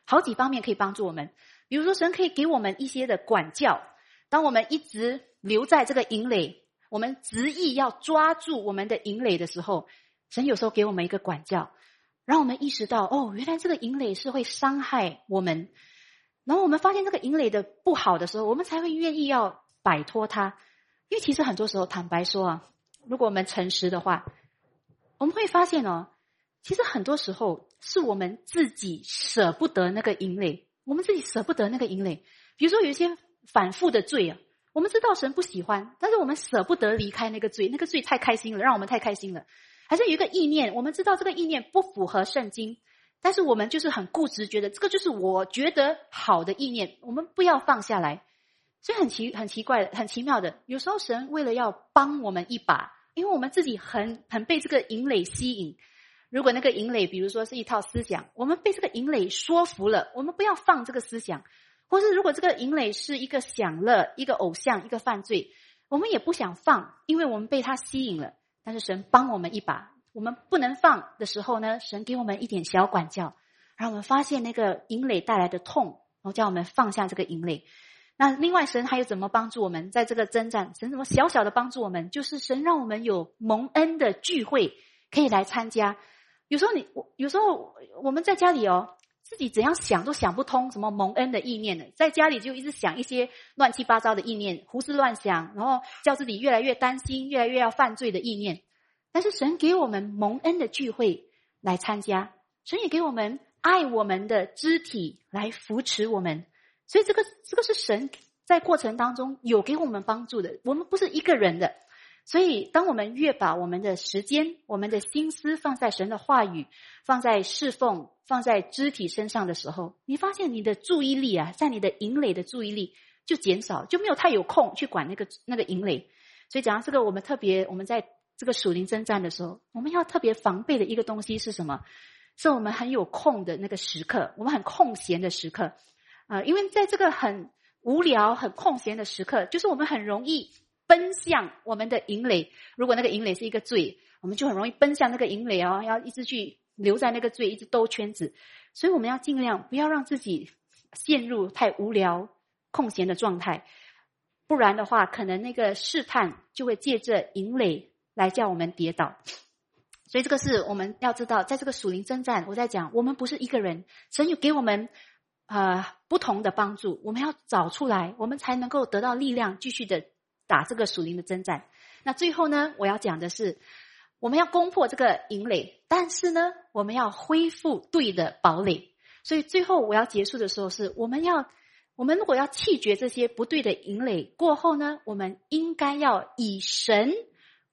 好几方面可以帮助我们。比如说，神可以给我们一些的管教。当我们一直留在这个营垒，我们执意要抓住我们的营垒的时候，神有时候给我们一个管教，让我们意识到哦，原来这个营垒是会伤害我们。然后我们发现这个营垒的不好的时候，我们才会愿意要摆脱它。因为其实很多时候，坦白说啊，如果我们诚实的话，我们会发现哦，其实很多时候是我们自己舍不得那个营垒，我们自己舍不得那个营垒。比如说有一些反复的罪啊，我们知道神不喜欢，但是我们舍不得离开那个罪，那个罪太开心了，让我们太开心了。还是有一个意念，我们知道这个意念不符合圣经。但是我们就是很固执，觉得这个就是我觉得好的意念，我们不要放下来。所以很奇、很奇怪、很奇妙的，有时候神为了要帮我们一把，因为我们自己很很被这个引垒吸引。如果那个引垒，比如说是一套思想，我们被这个引垒说服了，我们不要放这个思想；或是如果这个引垒是一个享乐、一个偶像、一个犯罪，我们也不想放，因为我们被它吸引了。但是神帮我们一把。我们不能放的时候呢，神给我们一点小管教，让我们发现那个引垒带来的痛，然后叫我们放下这个引垒。那另外，神还有怎么帮助我们在这个征战？神怎么小小的帮助我们？就是神让我们有蒙恩的聚会可以来参加。有时候你我有时候我们在家里哦，自己怎样想都想不通什么蒙恩的意念呢？在家里就一直想一些乱七八糟的意念，胡思乱想，然后叫自己越来越担心，越来越要犯罪的意念。但是神给我们蒙恩的聚会来参加，神也给我们爱我们的肢体来扶持我们，所以这个这个是神在过程当中有给我们帮助的。我们不是一个人的，所以当我们越把我们的时间、我们的心思放在神的话语、放在侍奉、放在肢体身上的时候，你发现你的注意力啊，在你的营垒的注意力就减少，就没有太有空去管那个那个营垒。所以讲到这个，我们特别我们在。这个属灵征战的时候，我们要特别防备的一个东西是什么？是我们很有空的那个时刻，我们很空闲的时刻，啊，因为在这个很无聊、很空闲的时刻，就是我们很容易奔向我们的营垒。如果那个营垒是一个罪，我们就很容易奔向那个营垒哦，要一直去留在那个罪，一直兜圈子。所以我们要尽量不要让自己陷入太无聊、空闲的状态，不然的话，可能那个试探就会借着营垒。来叫我们跌倒，所以这个是我们要知道，在这个属灵征战，我在讲，我们不是一个人，神有给我们呃不同的帮助，我们要找出来，我们才能够得到力量，继续的打这个属灵的征战。那最后呢，我要讲的是，我们要攻破这个营垒，但是呢，我们要恢复对的堡垒。所以最后我要结束的时候，是我们要，我们如果要弃绝这些不对的营垒过后呢，我们应该要以神。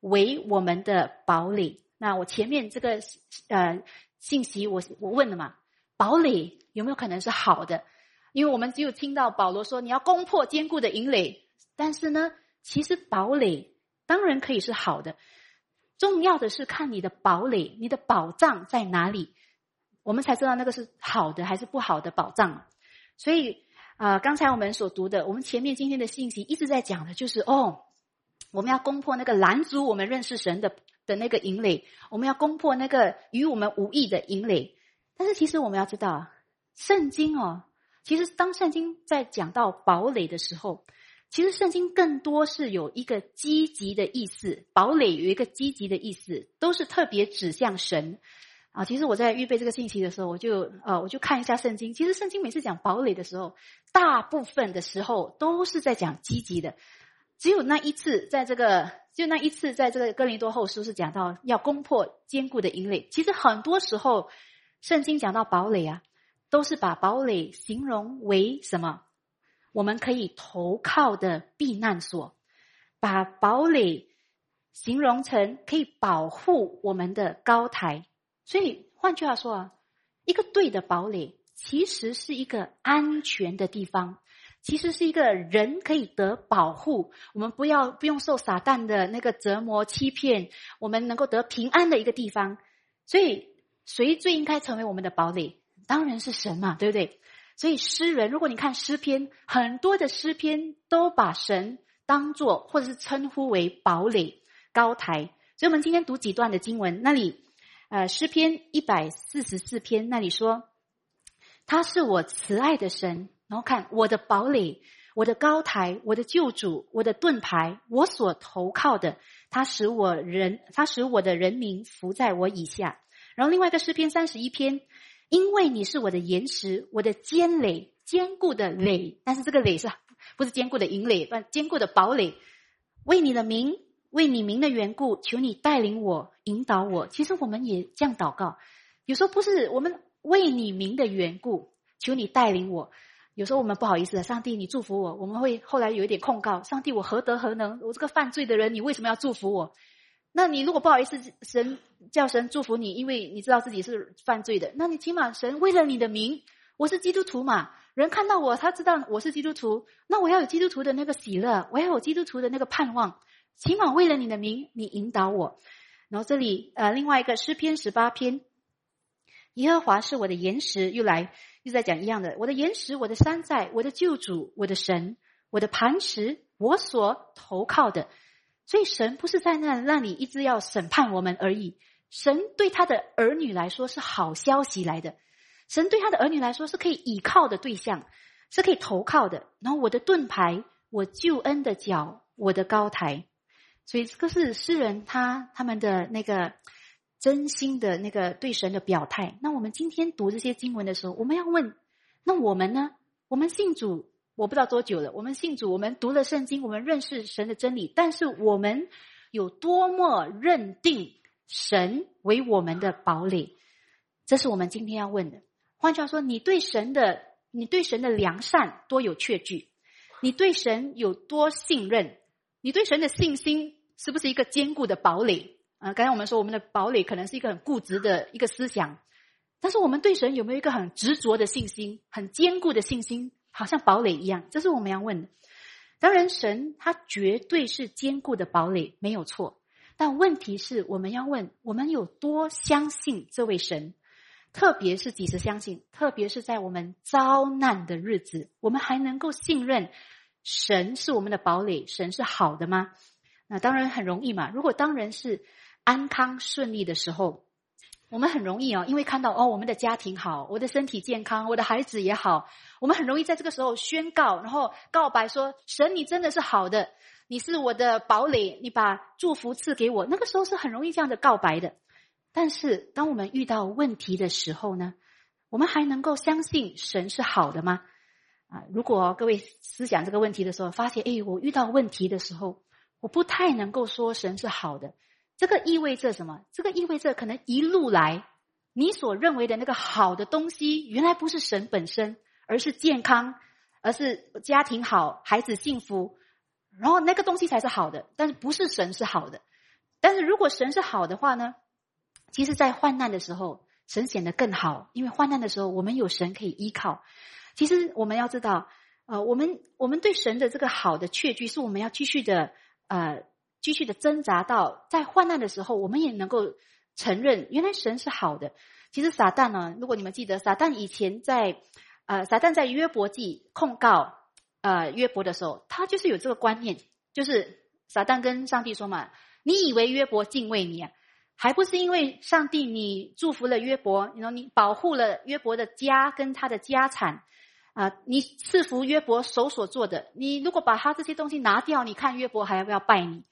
为我们的堡垒。那我前面这个呃信息，我我问了嘛，堡垒有没有可能是好的？因为我们只有听到保罗说你要攻破坚固的营垒，但是呢，其实堡垒当然可以是好的。重要的是看你的堡垒，你的宝藏在哪里，我们才知道那个是好的还是不好的宝藏。所以啊，刚才我们所读的，我们前面今天的信息一直在讲的就是哦。我们要攻破那个拦阻我们认识神的的那个营垒，我们要攻破那个与我们无益的营垒。但是其实我们要知道，圣经哦，其实当圣经在讲到堡垒的时候，其实圣经更多是有一个积极的意思。堡垒有一个积极的意思，都是特别指向神啊。其实我在预备这个信息的时候，我就呃我就看一下圣经。其实圣经每次讲堡垒的时候，大部分的时候都是在讲积极的。只有那一次，在这个就那一次，在这个哥林多后书是讲到要攻破坚固的营垒。其实很多时候，圣经讲到堡垒啊，都是把堡垒形容为什么？我们可以投靠的避难所，把堡垒形容成可以保护我们的高台。所以换句话说啊，一个对的堡垒，其实是一个安全的地方。其实是一个人可以得保护，我们不要不用受撒旦的那个折磨欺骗，我们能够得平安的一个地方。所以，谁最应该成为我们的堡垒？当然是神嘛，对不对？所以诗人，如果你看诗篇，很多的诗篇都把神当做或者是称呼为堡垒高台。所以我们今天读几段的经文，那里，呃，诗篇一百四十四篇那里说，他是我慈爱的神。然后看我的堡垒，我的高台，我的救主，我的盾牌，我所投靠的，他使我人，他使我的人民伏在我以下。然后另外一个诗篇三十一篇，因为你是我的岩石，我的坚垒，坚固的垒，但是这个垒是 不是坚固的营垒，不坚固的堡垒。为你的名，为你名的缘故，求你带领我，引导我。其实我们也这样祷告，有时候不是我们为你名的缘故，求你带领我。有时候我们不好意思，上帝，你祝福我，我们会后来有一点控告上帝，我何德何能？我这个犯罪的人，你为什么要祝福我？那你如果不好意思，神叫神祝福你，因为你知道自己是犯罪的，那你起码神为了你的名，我是基督徒嘛，人看到我，他知道我是基督徒，那我要有基督徒的那个喜乐，我要有基督徒的那个盼望，起码为了你的名，你引导我。然后这里呃，另外一个诗篇十八篇，耶和华是我的岩石，又来。又在讲一样的，我的岩石，我的山寨，我的救主，我的神，我的磐石，我所投靠的。所以神不是在那让你一直要审判我们而已。神对他的儿女来说是好消息来的，神对他的儿女来说是可以倚靠的对象，是可以投靠的。然后我的盾牌，我救恩的脚，我的高台。所以这个是诗人他他们的那个。真心的那个对神的表态。那我们今天读这些经文的时候，我们要问：那我们呢？我们信主，我不知道多久了。我们信主，我们读了圣经，我们认识神的真理。但是我们有多么认定神为我们的堡垒？这是我们今天要问的。换句话说，你对神的，你对神的良善多有确据？你对神有多信任？你对神的信心是不是一个坚固的堡垒？啊，刚才我们说我们的堡垒可能是一个很固执的一个思想，但是我们对神有没有一个很执着的信心、很坚固的信心，好像堡垒一样？这是我们要问的。当然，神他绝对是坚固的堡垒，没有错。但问题是我们要问：我们有多相信这位神？特别是几时相信？特别是在我们遭难的日子，我们还能够信任神是我们的堡垒？神是好的吗？那当然很容易嘛。如果当然是。安康顺利的时候，我们很容易哦，因为看到哦，我们的家庭好，我的身体健康，我的孩子也好，我们很容易在这个时候宣告，然后告白说：“神，你真的是好的，你是我的堡垒，你把祝福赐给我。”那个时候是很容易这样的告白的。但是，当我们遇到问题的时候呢，我们还能够相信神是好的吗？啊，如果各位思想这个问题的时候，发现哎，我遇到问题的时候，我不太能够说神是好的。这个意味着什么？这个意味着可能一路来，你所认为的那个好的东西，原来不是神本身，而是健康，而是家庭好，孩子幸福，然后那个东西才是好的。但是不是神是好的？但是如果神是好的话呢？其实，在患难的时候，神显得更好，因为患难的时候，我们有神可以依靠。其实我们要知道，呃，我们我们对神的这个好的确据，是我们要继续的，呃。继续的挣扎到在患难的时候，我们也能够承认，原来神是好的。其实撒旦呢，如果你们记得，撒旦以前在，呃，撒旦在约伯记控告，呃，约伯的时候，他就是有这个观念，就是撒旦跟上帝说嘛：“你以为约伯敬畏你啊？还不是因为上帝你祝福了约伯，然后你保护了约伯的家跟他的家产啊？你赐福约伯手所做的，你如果把他这些东西拿掉，你看约伯还要不要拜你？”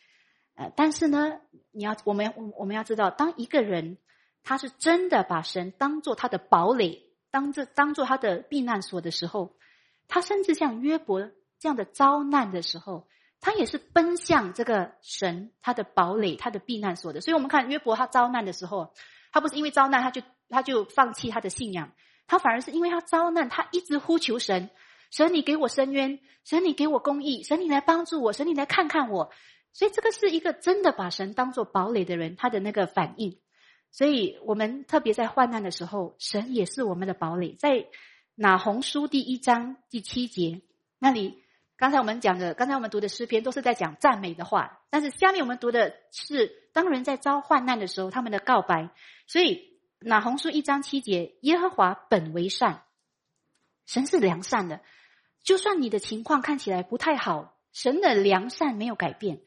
但是呢，你要我们我们要知道，当一个人他是真的把神当做他的堡垒，当这当做他的避难所的时候，他甚至像约伯这样的遭难的时候，他也是奔向这个神他的堡垒、他的避难所的。所以，我们看约伯他遭难的时候，他不是因为遭难他就他就放弃他的信仰，他反而是因为他遭难，他一直呼求神：神，你给我伸冤；神，你给我公义；神，你来帮助我；神，你来看看我。所以这个是一个真的把神当做堡垒的人，他的那个反应。所以我们特别在患难的时候，神也是我们的堡垒。在哪红书第一章第七节那里，刚才我们讲的，刚才我们读的诗篇都是在讲赞美的话，但是下面我们读的是当人在遭患难的时候他们的告白。所以哪红书一章七节，耶和华本为善，神是良善的，就算你的情况看起来不太好，神的良善没有改变。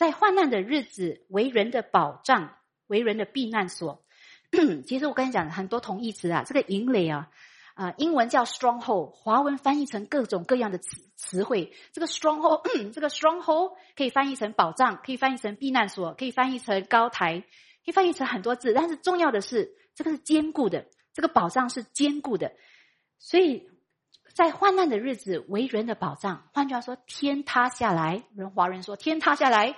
在患难的日子，为人的保障，为人的避难所。其实我跟你讲，很多同义词啊，这个营垒啊，啊，英文叫 stronghold，华文翻译成各种各样的词词汇。这个 stronghold，这个 stronghold 可以翻译成保障，可以翻译成避难所，可以翻译成高台，可以翻译成很多字。但是重要的是，这个是坚固的，这个保障是坚固的。所以在患难的日子为人的保障。换句话说，天塌下来，人华人说天塌下来，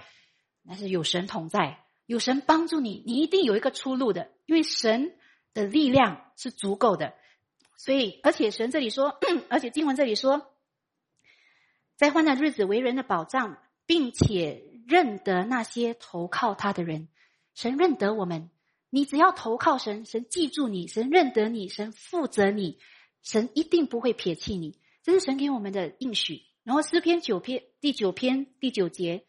那是有神同在，有神帮助你，你一定有一个出路的，因为神的力量是足够的。所以，而且神这里说，而且经文这里说，在患难日子为人的保障，并且认得那些投靠他的人，神认得我们。你只要投靠神，神记住你，神认得你，神负责你，神一定不会撇弃你。这是神给我们的应许。然后诗篇九篇第九篇第九节，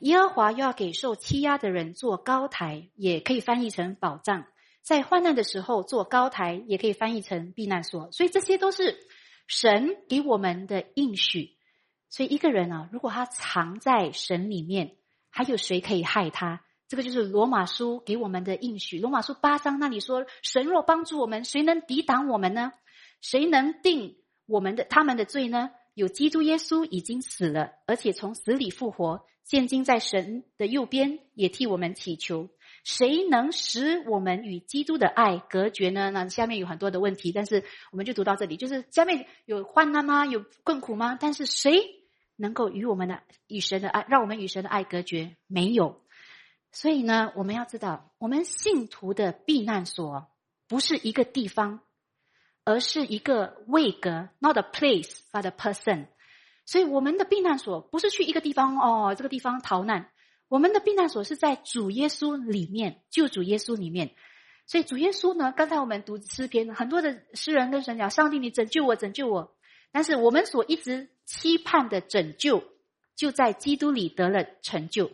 耶和华又要给受欺压的人做高台，也可以翻译成保障。在患难的时候做高台，也可以翻译成避难所。所以这些都是神给我们的应许。所以一个人啊，如果他藏在神里面，还有谁可以害他？这个就是罗马书给我们的应许。罗马书八章那里说：“神若帮助我们，谁能抵挡我们呢？谁能定我们的他们的罪呢？有基督耶稣已经死了，而且从死里复活，现今在神的右边，也替我们祈求。谁能使我们与基督的爱隔绝呢？那下面有很多的问题，但是我们就读到这里。就是下面有患难吗？有困苦吗？但是谁能够与我们的与神的爱，让我们与神的爱隔绝？没有。”所以呢，我们要知道，我们信徒的避难所不是一个地方，而是一个位格，not a place but a person。所以我们的避难所不是去一个地方哦，这个地方逃难。我们的避难所是在主耶稣里面，救主耶稣里面。所以主耶稣呢，刚才我们读诗篇，很多的诗人跟神讲：“上帝，你拯救我，拯救我。”但是我们所一直期盼的拯救，就在基督里得了成就。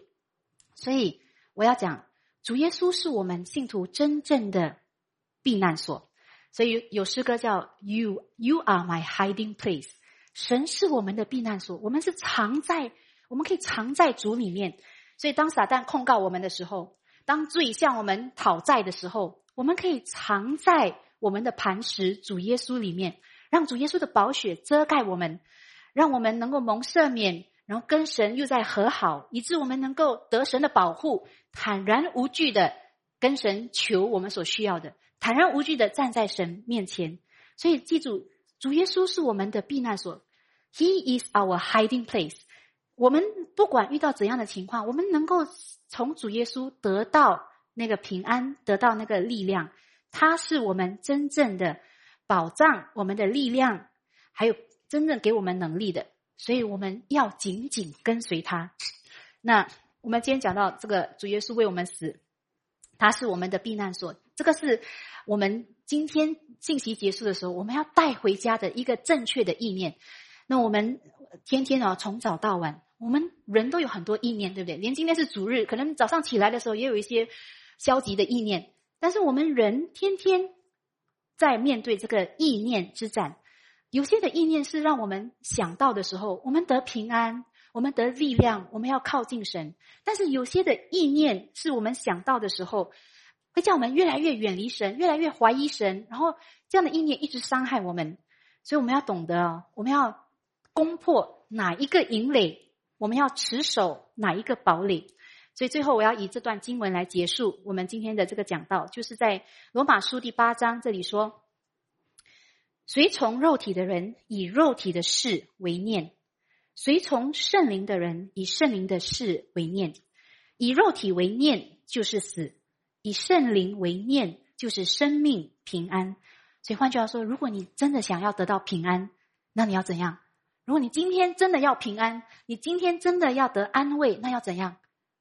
所以。我要讲，主耶稣是我们信徒真正的避难所，所以有诗歌叫 “You You Are My Hiding Place”。神是我们的避难所，我们是藏在，我们可以藏在主里面。所以当撒旦控告我们的时候，当罪向我们讨债的时候，我们可以藏在我们的磐石主耶稣里面，让主耶稣的宝血遮盖我们，让我们能够蒙赦免。然后跟神又在和好，以致我们能够得神的保护，坦然无惧的跟神求我们所需要的，坦然无惧的站在神面前。所以记住，主耶稣是我们的避难所，He is our hiding place。我们不管遇到怎样的情况，我们能够从主耶稣得到那个平安，得到那个力量。他是我们真正的保障，我们的力量，还有真正给我们能力的。所以我们要紧紧跟随他。那我们今天讲到这个主耶稣为我们死，他是我们的避难所。这个是我们今天信息结束的时候，我们要带回家的一个正确的意念。那我们天天啊，从早到晚，我们人都有很多意念，对不对？连今天是主日，可能早上起来的时候也有一些消极的意念。但是我们人天天在面对这个意念之战。有些的意念是让我们想到的时候，我们得平安，我们得力量，我们要靠近神。但是有些的意念是我们想到的时候，会叫我们越来越远离神，越来越怀疑神。然后这样的意念一直伤害我们，所以我们要懂得，我们要攻破哪一个营垒，我们要持守哪一个堡垒。所以最后我要以这段经文来结束我们今天的这个讲道，就是在罗马书第八章这里说。随从肉体的人以肉体的事为念，随从圣灵的人以圣灵的事为念。以肉体为念就是死，以圣灵为念就是生命平安。所以换句话说，如果你真的想要得到平安，那你要怎样？如果你今天真的要平安，你今天真的要得安慰，那要怎样？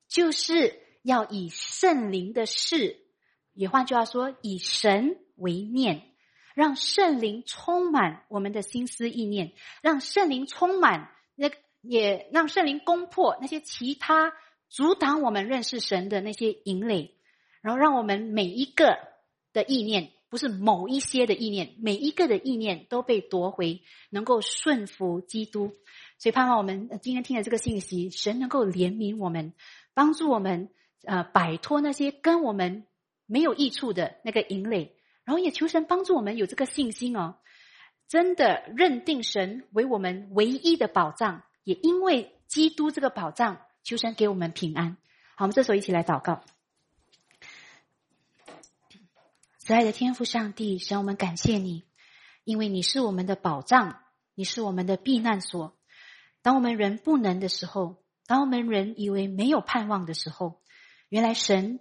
就是要以圣灵的事，也换句话说，以神为念。让圣灵充满我们的心思意念，让圣灵充满那也让圣灵攻破那些其他阻挡我们认识神的那些营垒，然后让我们每一个的意念，不是某一些的意念，每一个的意念都被夺回，能够顺服基督。所以盼望我们今天听的这个信息，神能够怜悯我们，帮助我们呃摆脱那些跟我们没有益处的那个营垒。然后也求神帮助我们有这个信心哦，真的认定神为我们唯一的保障，也因为基督这个保障，求神给我们平安。好，我们这时候一起来祷告。慈爱的天父上帝，神，我们感谢你，因为你是我们的保障，你是我们的避难所。当我们人不能的时候，当我们人以为没有盼望的时候，原来神，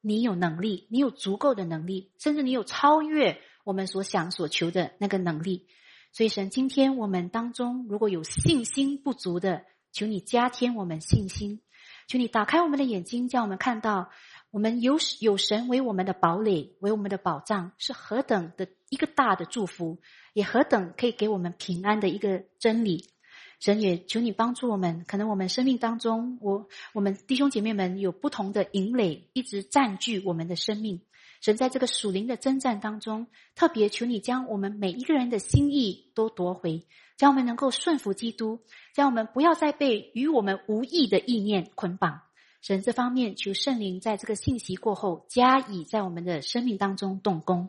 你有能力，你有足够的能力，甚至你有超越我们所想所求的那个能力。所以，神，今天我们当中如果有信心不足的，求你加添我们信心，求你打开我们的眼睛，叫我们看到。我们有有神为我们的堡垒，为我们的保障，是何等的一个大的祝福，也何等可以给我们平安的一个真理。神也求你帮助我们。可能我们生命当中，我我们弟兄姐妹们有不同的营垒，一直占据我们的生命。神在这个属灵的征战当中，特别求你将我们每一个人的心意都夺回，将我们能够顺服基督，将我们不要再被与我们无意的意念捆绑。神这方面，求圣灵在这个信息过后，加以在我们的生命当中动工。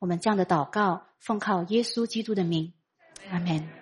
我们这样的祷告，奉靠耶稣基督的名，阿门。